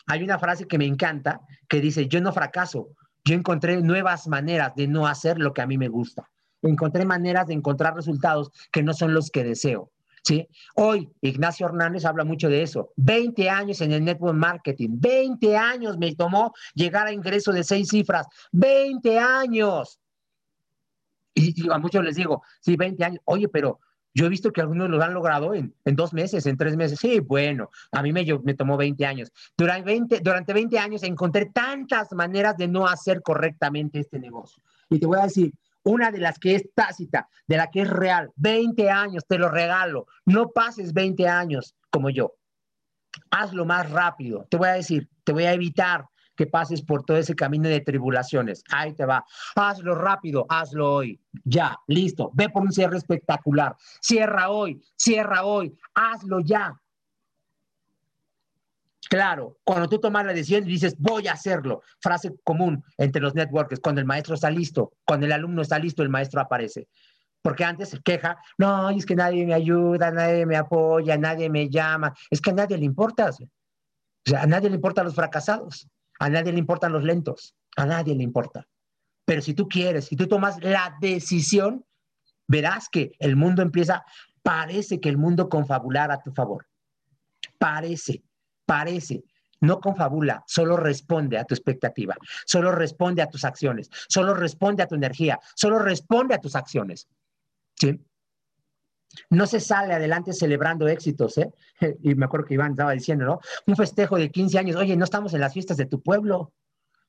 [SPEAKER 2] Hay una frase que me encanta que dice, yo no fracaso, yo encontré nuevas maneras de no hacer lo que a mí me gusta. Encontré maneras de encontrar resultados que no son los que deseo. ¿sí? Hoy Ignacio Hernández habla mucho de eso. 20 años en el network marketing. 20 años me tomó llegar a ingreso de seis cifras. 20 años. Y, a muchos les digo, sí, 20 años. Oye, pero yo he visto que algunos lo han logrado en, dos meses, en tres meses. Sí, bueno, a mí me, me tomó 20 años. Durante 20, durante 20 años encontré tantas maneras de no hacer correctamente este negocio. Y te voy a decir, una de las que es tácita, de la que es real, 20 años, te lo regalo. No pases 20 años como yo. Hazlo más rápido. Te voy a decir, te voy a evitar que pases por todo ese camino de tribulaciones. Ahí te va. Hazlo rápido, hazlo hoy. Ya, listo. Ve por un cierre espectacular. Cierra hoy, cierra hoy. Hazlo ya. Claro, cuando tú tomas la decisión dices, voy a hacerlo, frase común entre los networkers, cuando el maestro está listo, cuando el alumno está listo, el maestro aparece. Porque antes se queja, no, es que nadie me ayuda, nadie me apoya, nadie me llama, es que a nadie le importa. O sea, a nadie le importan los fracasados. A nadie le importan los lentos, a nadie le importa. Pero si tú quieres, si tú tomas la decisión, verás que el mundo empieza, parece que el mundo confabular a tu favor. Parece, parece. No confabula, solo responde a tu expectativa, solo responde a tus acciones, solo responde a tu energía, solo responde a tus acciones. ¿Sí? No se sale adelante celebrando éxitos, ¿eh? Y me acuerdo que Iván estaba diciendo, ¿no? Un festejo de 15 años, oye, no estamos en las fiestas de tu pueblo,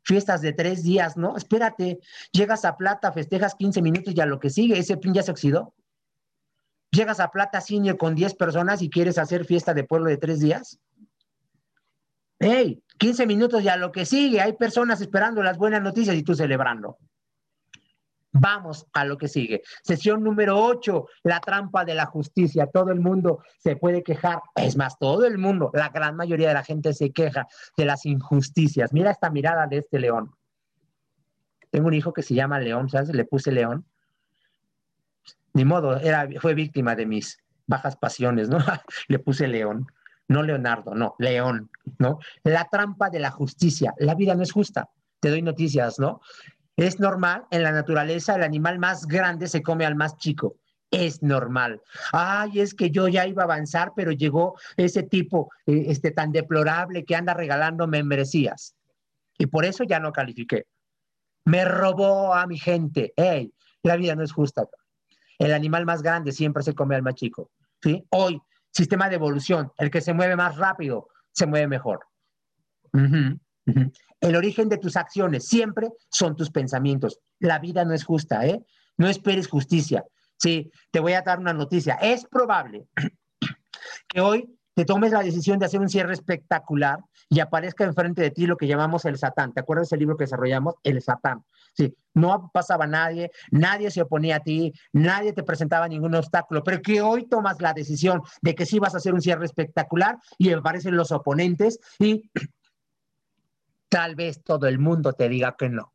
[SPEAKER 2] fiestas de tres días, ¿no? Espérate, llegas a Plata, festejas 15 minutos y a lo que sigue, ese pin ya se oxidó. Llegas a Plata Cine con 10 personas y quieres hacer fiesta de pueblo de tres días. ¡Hey! 15 minutos y a lo que sigue, hay personas esperando las buenas noticias y tú celebrando. Vamos a lo que sigue. Sesión número 8, la trampa de la justicia. Todo el mundo se puede quejar, es más, todo el mundo, la gran mayoría de la gente se queja de las injusticias. Mira esta mirada de este león. Tengo un hijo que se llama León, ¿sabes? Le puse León. Ni modo, era, fue víctima de mis bajas pasiones, ¿no? Le puse León. No Leonardo, no, León, ¿no? La trampa de la justicia. La vida no es justa. Te doy noticias, ¿no? Es normal, en la naturaleza el animal más grande se come al más chico. Es normal. Ay, es que yo ya iba a avanzar, pero llegó ese tipo eh, este, tan deplorable que anda regalando membresías. Y por eso ya no califiqué. Me robó a mi gente. Hey, la vida no es justa. El animal más grande siempre se come al más chico. ¿sí? Hoy, sistema de evolución, el que se mueve más rápido, se mueve mejor. El origen de tus acciones siempre son tus pensamientos. La vida no es justa, ¿eh? No esperes justicia. Sí, te voy a dar una noticia. Es probable que hoy te tomes la decisión de hacer un cierre espectacular y aparezca enfrente de ti lo que llamamos el Satán. ¿Te acuerdas del libro que desarrollamos? El Satán. Sí, no pasaba nadie, nadie se oponía a ti, nadie te presentaba ningún obstáculo, pero que hoy tomas la decisión de que sí vas a hacer un cierre espectacular y aparecen los oponentes y tal vez todo el mundo te diga que no.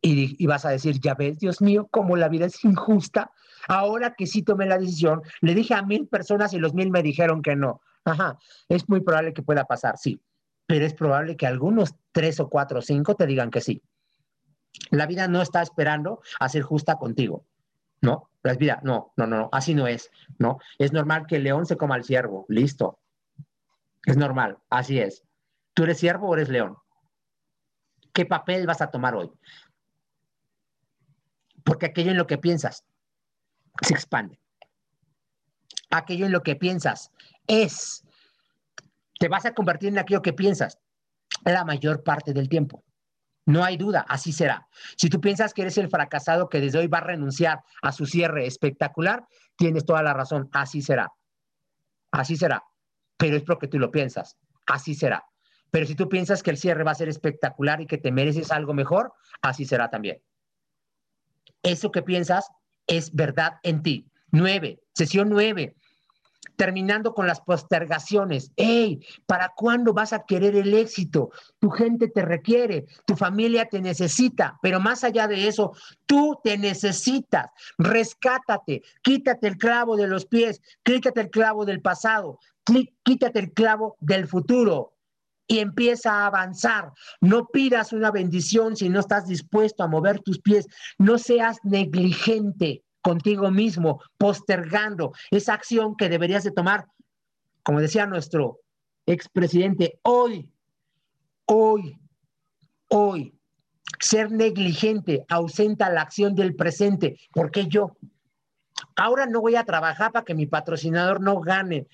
[SPEAKER 2] Y, vas a decir, ya ves, Dios mío, cómo la vida es injusta. Ahora que sí tomé la decisión, le dije a mil personas y los mil me dijeron que no. Ajá, es muy probable que pueda pasar, sí, pero es probable que algunos tres o cuatro o cinco te digan que sí. La vida no está esperando a ser justa contigo, ¿no? La vida, no, no, no, así no es, ¿no? Es normal que el león se coma al ciervo, listo. Es normal, así es. ¿Tú eres ciervo o eres león? ¿Qué papel vas a tomar hoy? Porque aquello en lo que piensas se expande. Aquello en lo que piensas es, te vas a convertir en aquello que piensas la mayor parte del tiempo. No hay duda, así será. Si tú piensas que eres el fracasado que desde hoy va a renunciar a su cierre espectacular, tienes toda la razón, así será. Así será. Pero es porque tú lo piensas, así será. Pero si tú piensas que el cierre va a ser espectacular y que te mereces algo mejor, así será también. Eso que piensas es verdad en ti. Nueve, sesión nueve. terminando con las postergaciones. ¡Ey! ¿Para cuándo vas a querer el éxito? Tu gente te requiere, tu familia te necesita, pero más allá de eso, tú te necesitas. Rescátate, quítate el clavo de los pies, quítate el clavo del pasado, quítate el clavo del futuro y empieza a avanzar. No pidas una bendición si no estás dispuesto a mover tus pies. No seas negligente contigo mismo, postergando esa acción que deberías de tomar. Como decía nuestro expresidente, hoy, hoy, hoy, ser negligente ausenta la acción del presente. ¿Por qué yo? Ahora no voy a trabajar para que mi patrocinador no gane.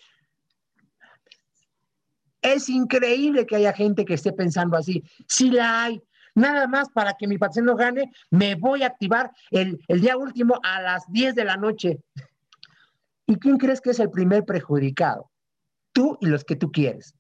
[SPEAKER 2] Es increíble que haya gente que esté pensando así. Sí la hay. Nada más para que mi patrocinador gane, me voy a activar el, el día último a las 10 de la noche. ¿Y quién crees que es el primer perjudicado? Tú y los que tú quieres.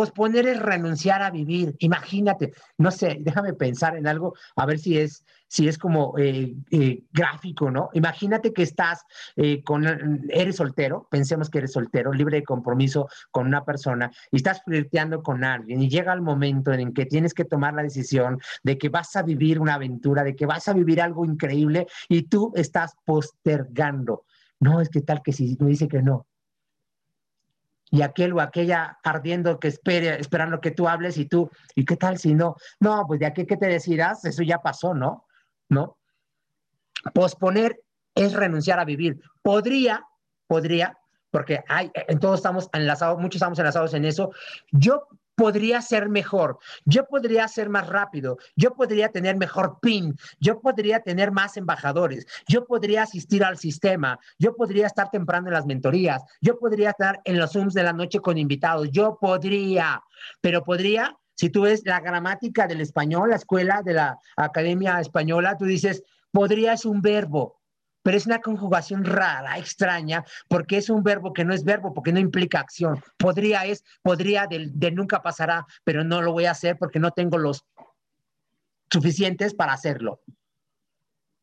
[SPEAKER 2] Posponer es renunciar a vivir. Imagínate, no sé, déjame pensar en algo, a ver si es, si es como eh, eh, gráfico, ¿no? Imagínate que estás eh, con, eres soltero, pensemos que eres soltero, libre de compromiso con una persona y estás flirteando con alguien y llega el momento en que tienes que tomar la decisión de que vas a vivir una aventura, de que vas a vivir algo increíble y tú estás postergando. No, es que tal que si me dice que no, y aquel o aquella ardiendo que espere, esperando que tú hables y tú, ¿y qué tal si no? No, pues de aquí que te decidas, eso ya pasó, ¿no? ¿No? Posponer es renunciar a vivir. Podría, podría, porque hay, en todos estamos enlazados, muchos estamos enlazados en eso. Yo podría ser mejor, yo podría ser más rápido, yo podría tener mejor PIN, yo podría tener más embajadores, yo podría asistir al sistema, yo podría estar temprano en las mentorías, yo podría estar en los Zooms de la noche con invitados, yo podría, pero podría, si tú ves la gramática del español, la escuela de la Academia Española, tú dices, podría es un verbo, pero es una conjugación rara, extraña, porque es un verbo que no es verbo, porque no implica acción. Podría es, podría de, nunca pasará, pero no lo voy a hacer porque no tengo los suficientes para hacerlo.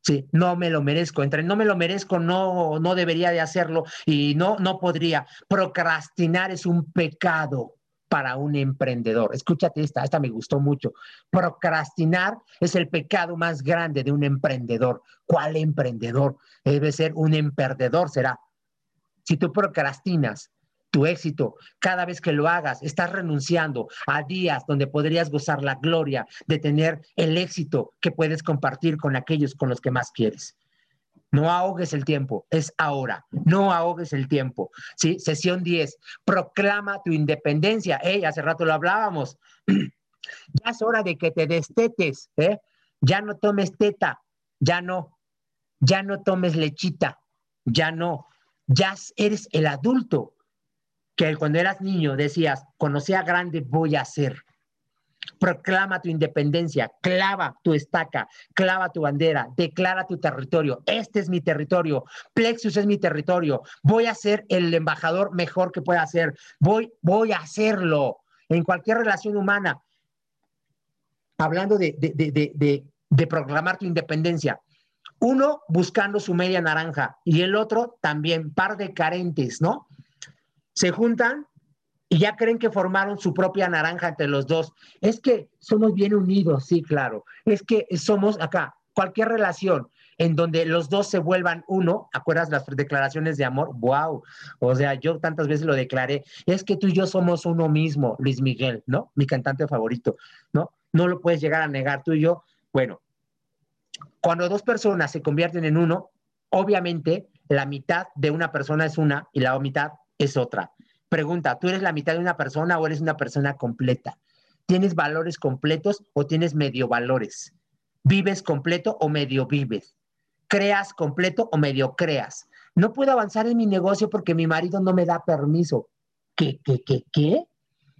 [SPEAKER 2] Sí, no me lo merezco. Entre no me lo merezco, no, no debería de hacerlo y no, no podría. Procrastinar es un pecado para un emprendedor. Escúchate esta, esta me gustó mucho. Procrastinar es el pecado más grande de un emprendedor. ¿Cuál emprendedor? Debe ser un emperdedor, será. Si tú procrastinas tu éxito, cada vez que lo hagas, estás renunciando a días donde podrías gozar la gloria de tener el éxito que puedes compartir con aquellos con los que más quieres. No ahogues el tiempo, es ahora. No ahogues el tiempo. ¿sí? Sesión 10, proclama tu independencia. Hey, hace rato lo hablábamos. ya es hora de que te destetes. ¿eh? Ya no tomes teta, ya no. Ya no tomes lechita, ya no. Ya eres el adulto que cuando eras niño decías, cuando sea grande voy a ser proclama tu independencia, clava tu estaca, clava tu bandera, declara tu territorio. Este es mi territorio, Plexus es mi territorio. Voy a ser el embajador mejor que pueda ser. Voy, voy a hacerlo en cualquier relación humana. Hablando de, proclamar tu independencia. Uno buscando su media naranja y el otro también, par de carentes, ¿no? Se juntan y ya creen que formaron su propia naranja entre los dos. Es que somos bien unidos, sí, claro. Es que somos acá, cualquier relación en donde los dos se vuelvan uno, ¿acuerdas las declaraciones de amor? ¡Wow! O sea, yo tantas veces lo declaré, es que tú y yo somos uno mismo, Luis Miguel, ¿no? Mi cantante favorito, ¿no? No lo puedes llegar a negar tú y yo. Bueno, cuando dos personas se convierten en uno, obviamente la mitad de una persona es una y la mitad es otra. Pregunta, ¿tú eres la mitad de una persona o eres una persona completa? ¿Tienes valores completos o tienes medio valores? ¿Vives completo o medio vives? ¿Creas completo o medio creas? No puedo avanzar en mi negocio porque mi marido no me da permiso. ¿Qué, qué, qué, qué?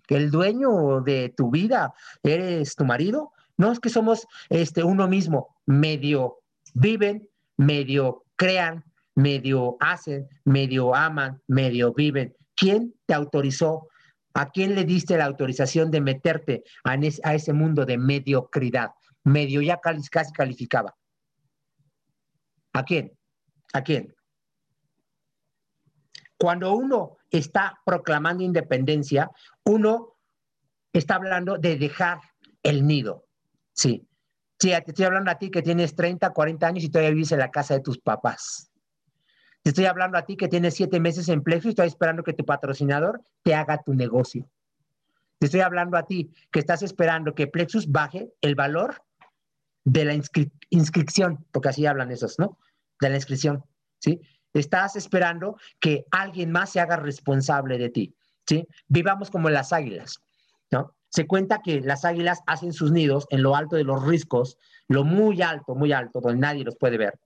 [SPEAKER 2] ¿Que el dueño de tu vida eres tu marido? No, es que somos este, uno mismo. Medio viven, medio crean, medio hacen, medio aman, medio viven. ¿Quién te autorizó? ¿A quién le diste la autorización de meterte a, ese mundo de mediocridad? Medio ya casi calificaba. ¿A quién? ¿A quién? Cuando uno está proclamando independencia, uno está hablando de dejar el nido. Sí. Sí, te estoy hablando a ti que tienes 30, 40 años y todavía vives en la casa de tus papás. Te estoy hablando a ti que tienes siete meses en Plexus y estás esperando que tu patrocinador te haga tu negocio. Te estoy hablando a ti que estás esperando que Plexus baje el valor de la inscripción, porque así hablan esos, ¿no? De la inscripción, ¿sí? Estás esperando que alguien más se haga responsable de ti, ¿sí? Vivamos como las águilas, ¿no? Se cuenta que las águilas hacen sus nidos en lo alto de los riscos, lo muy alto, muy alto, donde nadie los puede ver.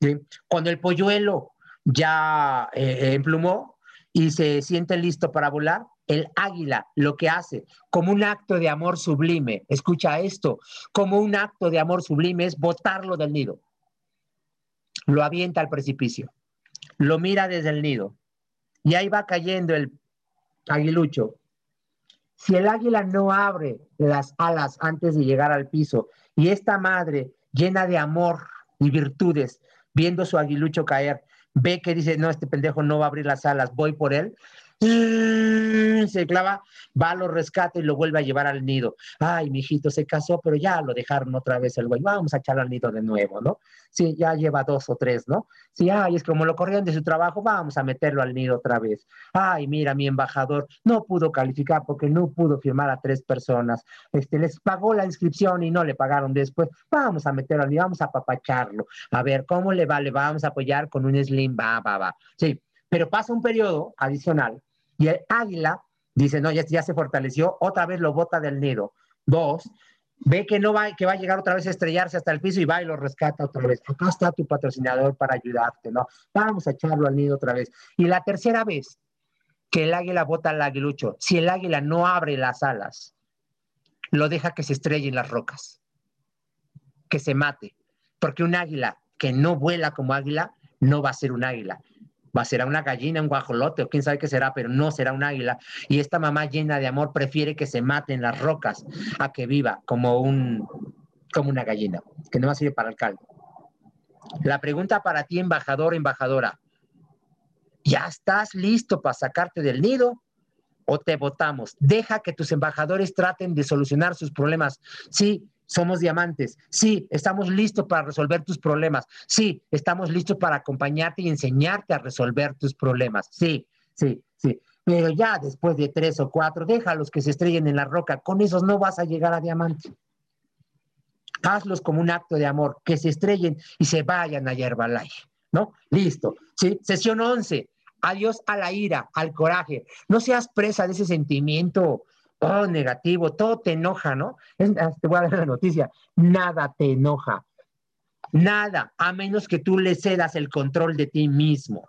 [SPEAKER 2] ¿Sí? Cuando el polluelo ya eh, emplumó y se siente listo para volar, el águila lo que hace como un acto de amor sublime, escucha esto, como un acto de amor sublime es botarlo del nido. Lo avienta al precipicio, lo mira desde el nido y ahí va cayendo el aguilucho. Si el águila no abre las alas antes de llegar al piso y esta madre llena de amor y virtudes, viendo su aguilucho caer, ve que dice, no, este pendejo no va a abrir las alas, voy por él, se clava, va, lo rescata y lo vuelve a llevar al nido. Ay, mi se casó, pero ya lo dejaron otra vez el güey. Vamos a echarlo al nido de nuevo, ¿no? Sí, ya lleva dos o tres, ¿no? Sí, ay, es como lo corrían de su trabajo, vamos a meterlo al nido otra vez. Ay, mira, mi embajador no pudo calificar porque no pudo firmar a tres personas. Este, les pagó la inscripción y no le pagaron después. Vamos a meterlo al nido, vamos a papacharlo. A ver, ¿cómo le va? Le vamos a apoyar con un slim, va, va, va. Sí, pero pasa un periodo adicional y el águila dice, no, ya, se fortaleció, otra vez lo bota del nido. Dos, ve que no va, que va a llegar otra vez a estrellarse hasta el piso y va y lo rescata otra vez. Acá está tu patrocinador para ayudarte, ¿no? Vamos a echarlo al nido otra vez. Y la tercera vez que el águila bota al aguilucho, si el águila no abre las alas, lo deja que se estrelle en las rocas, que se mate, porque un águila que no vuela como águila no va a ser un águila, será una gallina, un guajolote o quién sabe qué será, pero no será un águila. Y esta mamá llena de amor prefiere que se mate en las rocas a que viva como, un, como una gallina, que no va a servir para el caldo. La pregunta para ti, embajador, embajadora, ¿ya estás listo para sacarte del nido? ¿O te votamos? Deja que tus embajadores traten de solucionar sus problemas. Sí, somos diamantes. Sí, estamos listos para resolver tus problemas. Sí, estamos listos para acompañarte y enseñarte a resolver tus problemas. Sí, sí, sí. Pero ya después de tres o cuatro, déjalos que se estrellen en la roca. Con esos no vas a llegar a diamante. Hazlos como un acto de amor, que se estrellen y se vayan a Yerbalife, ¿no? Listo. Sí, sesión 11. Adiós a la ira, al coraje. No seas presa de ese sentimiento todo negativo, todo te enoja, ¿no? Ah, te voy a dar la noticia, nada te enoja, nada, a menos que tú le cedas el control de ti mismo.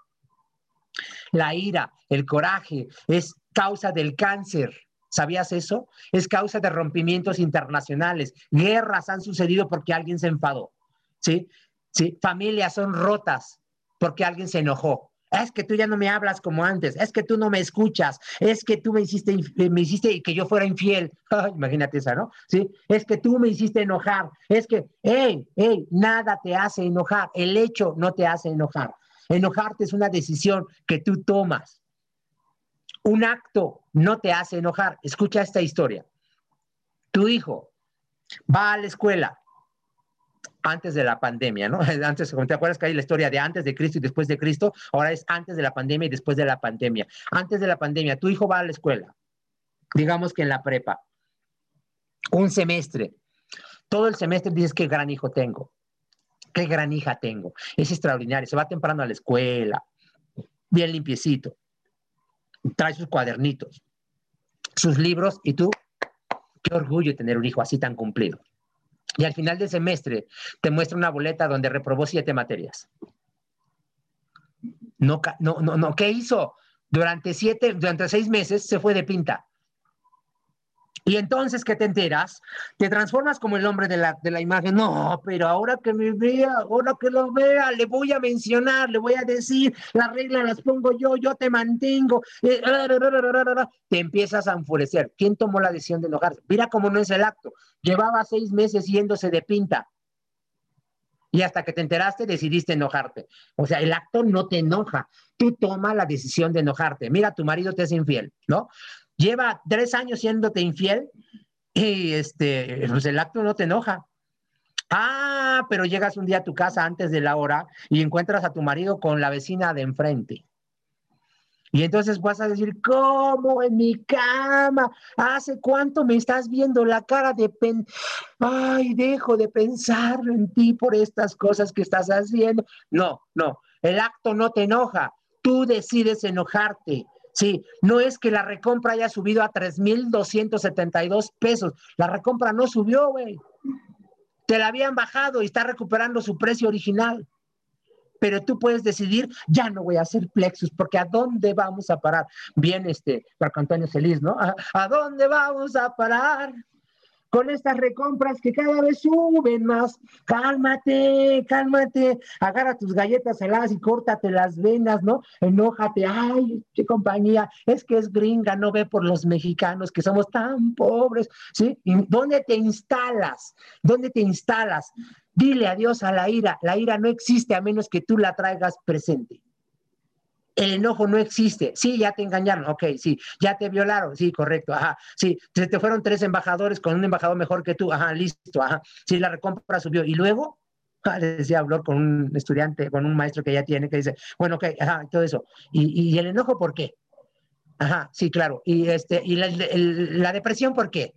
[SPEAKER 2] La ira, el coraje, es causa del cáncer. ¿Sabías eso? Es causa de rompimientos internacionales. Guerras han sucedido porque alguien se enfadó. ¿Sí? ¿Sí? Familias son rotas porque alguien se enojó es que tú ya no me hablas como antes, es que tú no me escuchas, es que tú me hiciste, eh, me hiciste que yo fuera infiel. imagínate esa, ¿no? Sí, es que tú me hiciste enojar, es que, hey, hey, nada te hace enojar, el hecho no te hace enojar. Enojarte es una decisión que tú tomas. Un acto no te hace enojar. Escucha esta historia. Tu hijo va a la escuela, antes de la pandemia, ¿no? Antes, ¿te acuerdas que hay la historia de antes de Cristo y después de Cristo? Ahora es antes de la pandemia y después de la pandemia. Antes de la pandemia, tu hijo va a la escuela, digamos que en la prepa, un semestre. Todo el semestre dices qué gran hijo tengo, qué gran hija tengo. Es extraordinario, se va temprano a la escuela, bien limpiecito, trae sus cuadernitos, sus libros y tú, qué orgullo tener un hijo así tan cumplido y al final del semestre te muestra una boleta donde reprobó siete materias. No, no, no, no. ¿Qué hizo? Durante siete, durante seis meses se fue de pinta. Y entonces, ¿qué te enteras? Te transformas como el hombre de la, de la imagen. No, pero ahora que me vea, ahora que lo vea, le voy a mencionar, le voy a decir, las reglas las pongo yo, yo te mantengo. Eh, te empiezas a enfurecer. ¿Quién tomó la decisión de enojarse? Mira cómo no es el acto. Llevaba seis meses yéndose de pinta. Y hasta que te enteraste, decidiste enojarte. O sea, el acto no te enoja. Tú tomas la decisión de enojarte. Mira, tu marido te es infiel, ¿no? Lleva tres años siéndote infiel y este, pues el acto no te enoja. Ah, pero llegas un día a tu casa antes de la hora y encuentras a tu marido con la vecina de enfrente. Y entonces vas a decir, ¿cómo en mi cama? ¿Hace cuánto me estás viendo la cara de pen... Ay, dejo de pensar en ti por estas cosas que estás haciendo. No, no, el acto no te enoja, tú decides enojarte. Sí, no es que la recompra haya subido a 3,272 pesos. La recompra no subió, güey. Te la habían bajado y está recuperando su precio original pero tú puedes decidir, ya no voy a hacer plexus, porque ¿a dónde vamos a parar? Bien, este, Marco Antonio Celis, ¿no? ¿A, dónde vamos a parar? Con estas recompras que cada vez suben más. Cálmate, cálmate. Agarra tus galletas saladas y córtate las venas, ¿no? Enójate. Ay, qué compañía. Es que es gringa, no ve por los mexicanos que somos tan pobres, ¿sí? ¿Dónde te instalas? ¿Dónde te instalas? Dile adiós a la ira. La ira no existe a menos que tú la traigas presente. El enojo no existe. Sí, ya te engañaron. Ok, sí. Ya te violaron. Sí, correcto. Ajá. Sí, se te fueron tres embajadores con un embajador mejor que tú. Ajá, listo. Ajá. Sí, la recompra subió. Y luego, ah, decía, habló con un estudiante, con un maestro que ya tiene, que dice, bueno, ok, ajá, todo eso. ¿Y, el enojo por qué? Ajá, sí, claro. Y, este, y la, depresión por qué?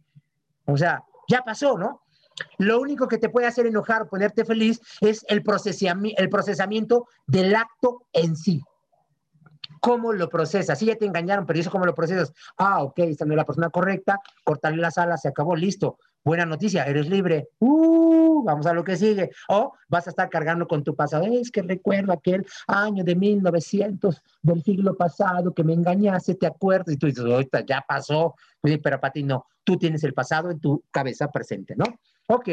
[SPEAKER 2] O sea, ya pasó, ¿no? Lo único que te puede hacer enojar, ponerte feliz, es el, el procesamiento del acto en sí. ¿Cómo lo procesas? Sí, ya te engañaron, pero eso cómo lo procesas. Ah, ok, esta no es la persona correcta, cortarle las alas, se acabó, listo. Buena noticia, eres libre. Uh, vamos a lo que sigue. O vas a estar cargando con tu pasado. Es que recuerdo aquel año de 1900 del siglo pasado que me engañaste, ¿te acuerdas? Y tú dices, ahorita ya pasó. Pero para ti no, tú tienes el pasado en tu cabeza presente, ¿no? Ok.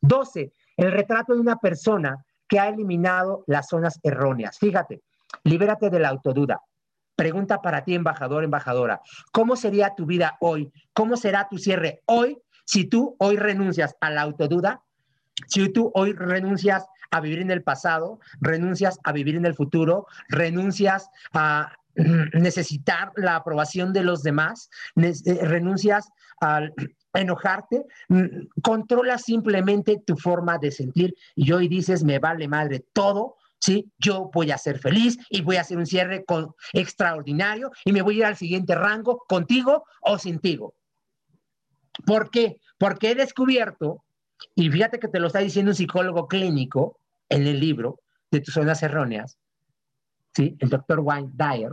[SPEAKER 2] 12. El retrato de una persona que ha eliminado las zonas erróneas. Fíjate, libérate de la autoduda. Pregunta para ti, embajador, embajadora. ¿Cómo sería tu vida hoy? ¿Cómo será tu cierre hoy si tú hoy renuncias a la autoduda? Si tú hoy renuncias a vivir en el pasado, renuncias a vivir en el futuro, renuncias a necesitar la aprobación de los demás, eh, renuncias al enojarte, mm, controla simplemente tu forma de sentir y hoy dices, me vale madre todo, ¿sí? Yo voy a ser feliz y voy a hacer un cierre con, extraordinario y me voy a ir al siguiente rango contigo o sin ti. ¿Por qué? Porque he descubierto, y fíjate que te lo está diciendo un psicólogo clínico en el libro de tus zonas erróneas, ¿sí? El doctor Wayne Dyer,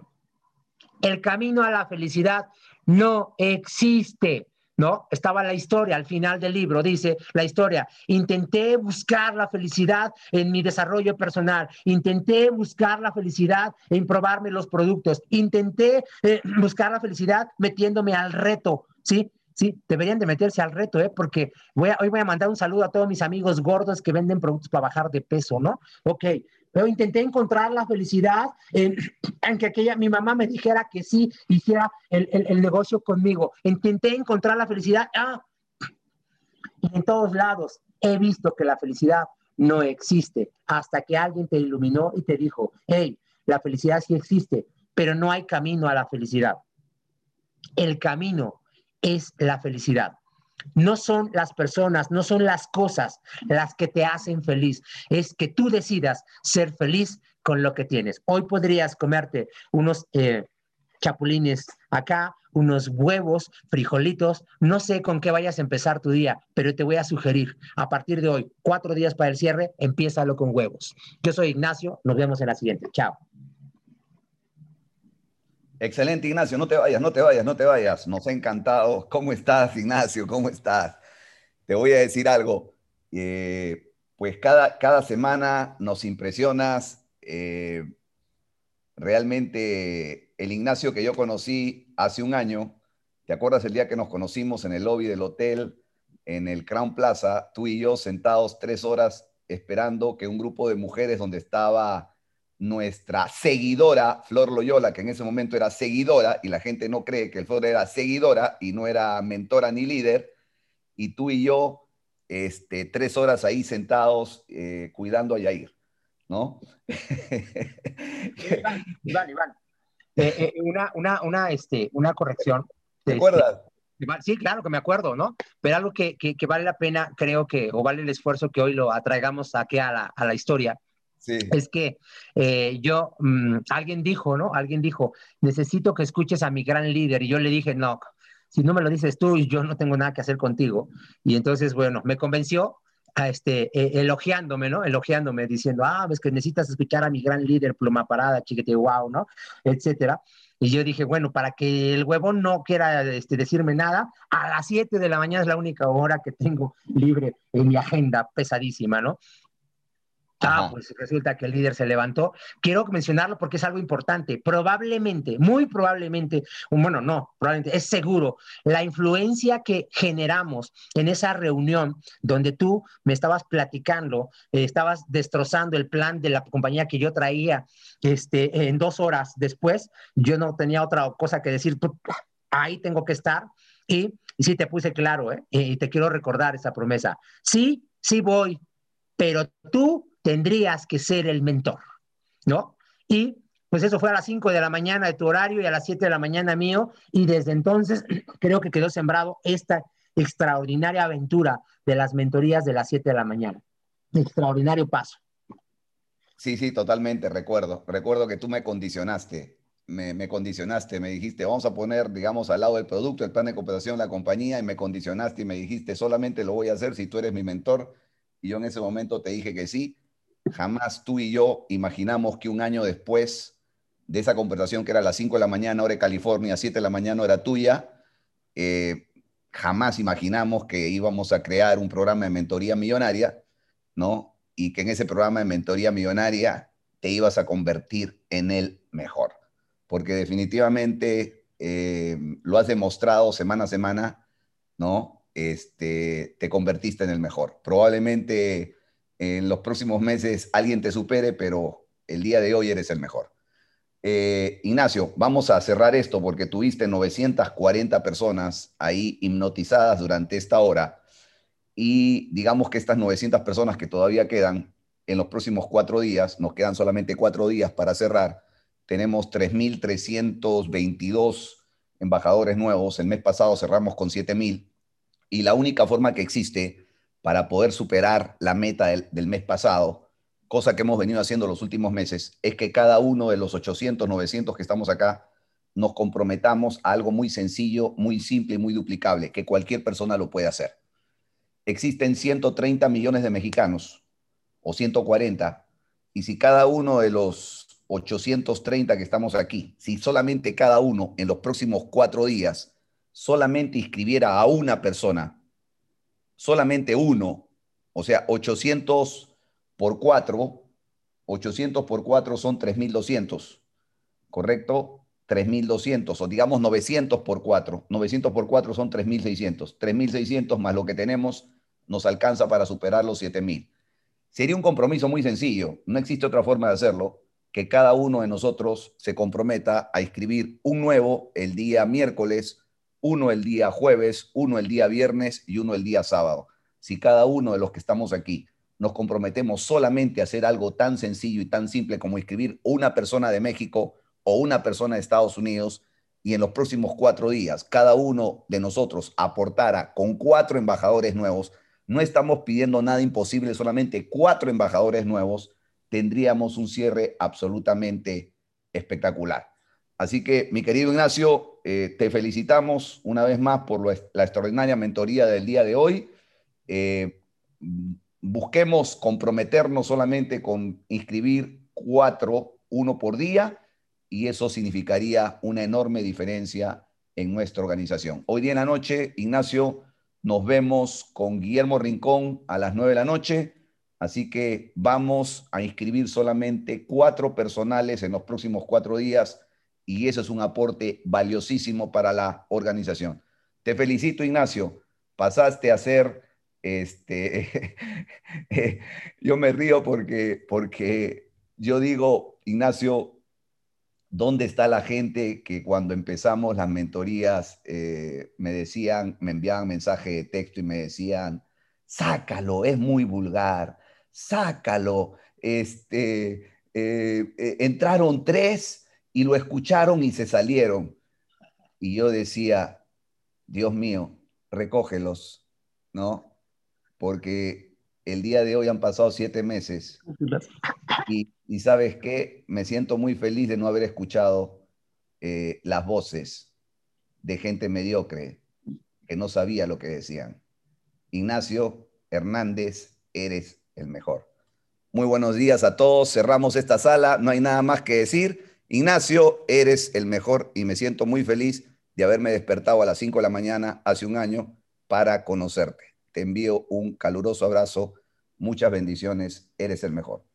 [SPEAKER 2] el camino a la felicidad no existe. ¿No? Estaba la historia al final del libro, dice la historia, intenté buscar la felicidad en mi desarrollo personal, intenté buscar la felicidad en probarme los productos, intenté eh, buscar la felicidad metiéndome al reto, ¿sí? Sí, deberían de meterse al reto, ¿eh? Porque voy hoy voy a mandar un saludo a todos mis amigos gordos que venden productos para bajar de peso, ¿no? Ok, pero intenté encontrar la felicidad en, que aquella, mi mamá me dijera que sí hiciera el, el, negocio conmigo. Intenté encontrar la felicidad. Ah, y en todos lados he visto que la felicidad no existe hasta que alguien te iluminó y te dijo, hey, la felicidad sí existe, pero no hay camino a la felicidad. El camino es la felicidad. No son las personas, no son las cosas las que te hacen feliz. Es que tú decidas ser feliz con lo que tienes. Hoy podrías comerte unos eh, chapulines acá, unos huevos, frijolitos. No sé con qué vayas a empezar tu día, pero te voy a sugerir, a partir de hoy, cuatro días para el cierre, empiézalo con huevos. Yo soy Ignacio, nos vemos en la siguiente. Chao.
[SPEAKER 3] Excelente, Ignacio. No te vayas, no te vayas, no te vayas. Nos ha encantado. ¿Cómo estás, Ignacio? ¿Cómo estás? Te voy a decir algo. Eh, pues cada, cada semana nos impresionas. Eh, realmente el Ignacio que yo conocí hace un año, ¿te acuerdas el día que nos conocimos en el lobby del hotel, en el Crown Plaza, tú y yo sentados tres horas esperando que un grupo de mujeres donde estaba nuestra seguidora, Flor Loyola, que en ese momento era seguidora, y la gente no cree que el Flor era seguidora y no era mentora ni líder, y tú y yo este, tres horas ahí sentados eh, cuidando a Yair, ¿no?
[SPEAKER 2] Iván, Iván, eh, eh, una, una, una, este, una corrección.
[SPEAKER 3] ¿Te acuerdas?
[SPEAKER 2] Sí, claro que me acuerdo, ¿no? Pero algo que, que, vale la pena, creo que, o vale el esfuerzo que hoy lo atraigamos aquí a la, a la historia, es que yo, mm, alguien dijo, ¿no? Alguien dijo, necesito que escuches a mi gran líder. Y yo le dije, no, si no me lo dices tú, yo no tengo nada que hacer contigo. Y entonces, bueno, me convenció a este, e, elogiándome, ¿no? Elogiándome, diciendo, ah, ves que necesitas escuchar a mi gran líder, pluma parada, chiquete, wow, ¿no? Etcétera. Y yo dije, bueno, para que el huevón no quiera este, decirme nada, a las 7 de la mañana es la única hora que tengo libre en mi agenda pesadísima, ¿no? Ah, pues resulta que el líder se levantó. Quiero mencionarlo porque es algo importante. Probablemente, muy probablemente, bueno, no, probablemente, es seguro, la influencia que generamos en esa reunión donde tú me estabas platicando, eh, estabas destrozando el plan de la compañía que yo traía este, en dos horas después, yo no tenía otra cosa que decir, ahí tengo que estar. Y, y sí te puse claro, ¿eh? y te quiero recordar esa promesa. Sí, sí voy, pero tú tendrías que ser el mentor, ¿no? Y pues eso fue a las 5 de la mañana de tu horario y a las 7 de la mañana mío, y desde entonces creo que quedó sembrado esta extraordinaria aventura de las mentorías de las 7 de la mañana. Extraordinario paso.
[SPEAKER 3] Sí, sí, totalmente, recuerdo. Recuerdo que tú me condicionaste, me, condicionaste, me dijiste, vamos a poner, digamos, al lado del producto, el plan de cooperación, la compañía, y me condicionaste y me dijiste, solamente lo voy a hacer si tú eres mi mentor. Y yo en ese momento te dije que sí, Jamás tú y yo imaginamos que un año después de esa conversación que era a las 5 de la mañana, hora de California, 7 de la mañana, hora tuya, eh, jamás imaginamos que íbamos a crear un programa de mentoría millonaria, ¿no? Y que en ese programa de mentoría millonaria te ibas a convertir en el mejor. Porque definitivamente eh, lo has demostrado semana a semana, ¿no? Este, te convertiste en el mejor. Probablemente en los próximos meses alguien te supere, pero el día de hoy eres el mejor. Eh, Ignacio, vamos a cerrar esto porque tuviste 940 personas ahí hipnotizadas durante esta hora y digamos que estas 900 personas que todavía quedan en los próximos cuatro días, nos quedan solamente cuatro días para cerrar, tenemos 3.322 embajadores nuevos, el mes pasado cerramos con 7.000 y la única forma que existe para poder superar la meta del, mes pasado, cosa que hemos venido haciendo los últimos meses, es que cada uno de los 800, 900 que estamos acá, nos comprometamos a algo muy sencillo, muy simple y muy duplicable, que cualquier persona lo puede hacer. Existen 130 millones de mexicanos, o 140, y si cada uno de los 830 que estamos aquí, si solamente cada uno en los próximos cuatro días solamente inscribiera a una persona solamente uno, o sea, 800 por 4, 800 por 4 son 3.200, ¿correcto? 3.200, o digamos 900 por 4, 900 por 4 son 3.600, 3.600 más lo que tenemos nos alcanza para superar los 7.000. Sería un compromiso muy sencillo, no existe otra forma de hacerlo, que cada uno de nosotros se comprometa a escribir un nuevo el día miércoles uno el día jueves, uno el día viernes y uno el día sábado. Si cada uno de los que estamos aquí nos comprometemos solamente a hacer algo tan sencillo y tan simple como escribir una persona de México o una persona de Estados Unidos y en los próximos cuatro días cada uno de nosotros aportara con cuatro embajadores nuevos, no estamos pidiendo nada imposible, solamente cuatro embajadores nuevos, tendríamos un cierre absolutamente espectacular. Así que, mi querido Ignacio, eh, te felicitamos una vez más por la extraordinaria mentoría del día de hoy. Eh, busquemos comprometernos solamente con inscribir cuatro, uno por día, y eso significaría una enorme diferencia en nuestra organización. Hoy día en la noche, Ignacio, nos vemos con Guillermo Rincón a las nueve de la noche. Así que vamos a inscribir solamente cuatro personales en los próximos cuatro días y eso es un aporte valiosísimo para la organización. Te felicito, Ignacio. Pasaste a ser, este, yo me río porque, porque yo digo, Ignacio, ¿dónde está la gente que cuando empezamos las mentorías eh, me decían, me enviaban mensaje de texto y me decían, sácalo, es muy vulgar, sácalo. Este, eh, eh, entraron tres y lo escucharon y se salieron. Y yo decía, Dios mío, recógelos, ¿no? Porque el día de hoy han pasado siete meses y, sabes qué, me siento muy feliz de no haber escuchado eh, las voces de gente mediocre que no sabía lo que decían. Ignacio Hernández, eres el mejor. Muy buenos días a todos. Cerramos esta sala. No hay nada más que decir. Ignacio, eres el mejor y me siento muy feliz de haberme despertado a las 5 de la mañana hace un año para conocerte. Te envío un caluroso abrazo. Muchas bendiciones. Eres el mejor.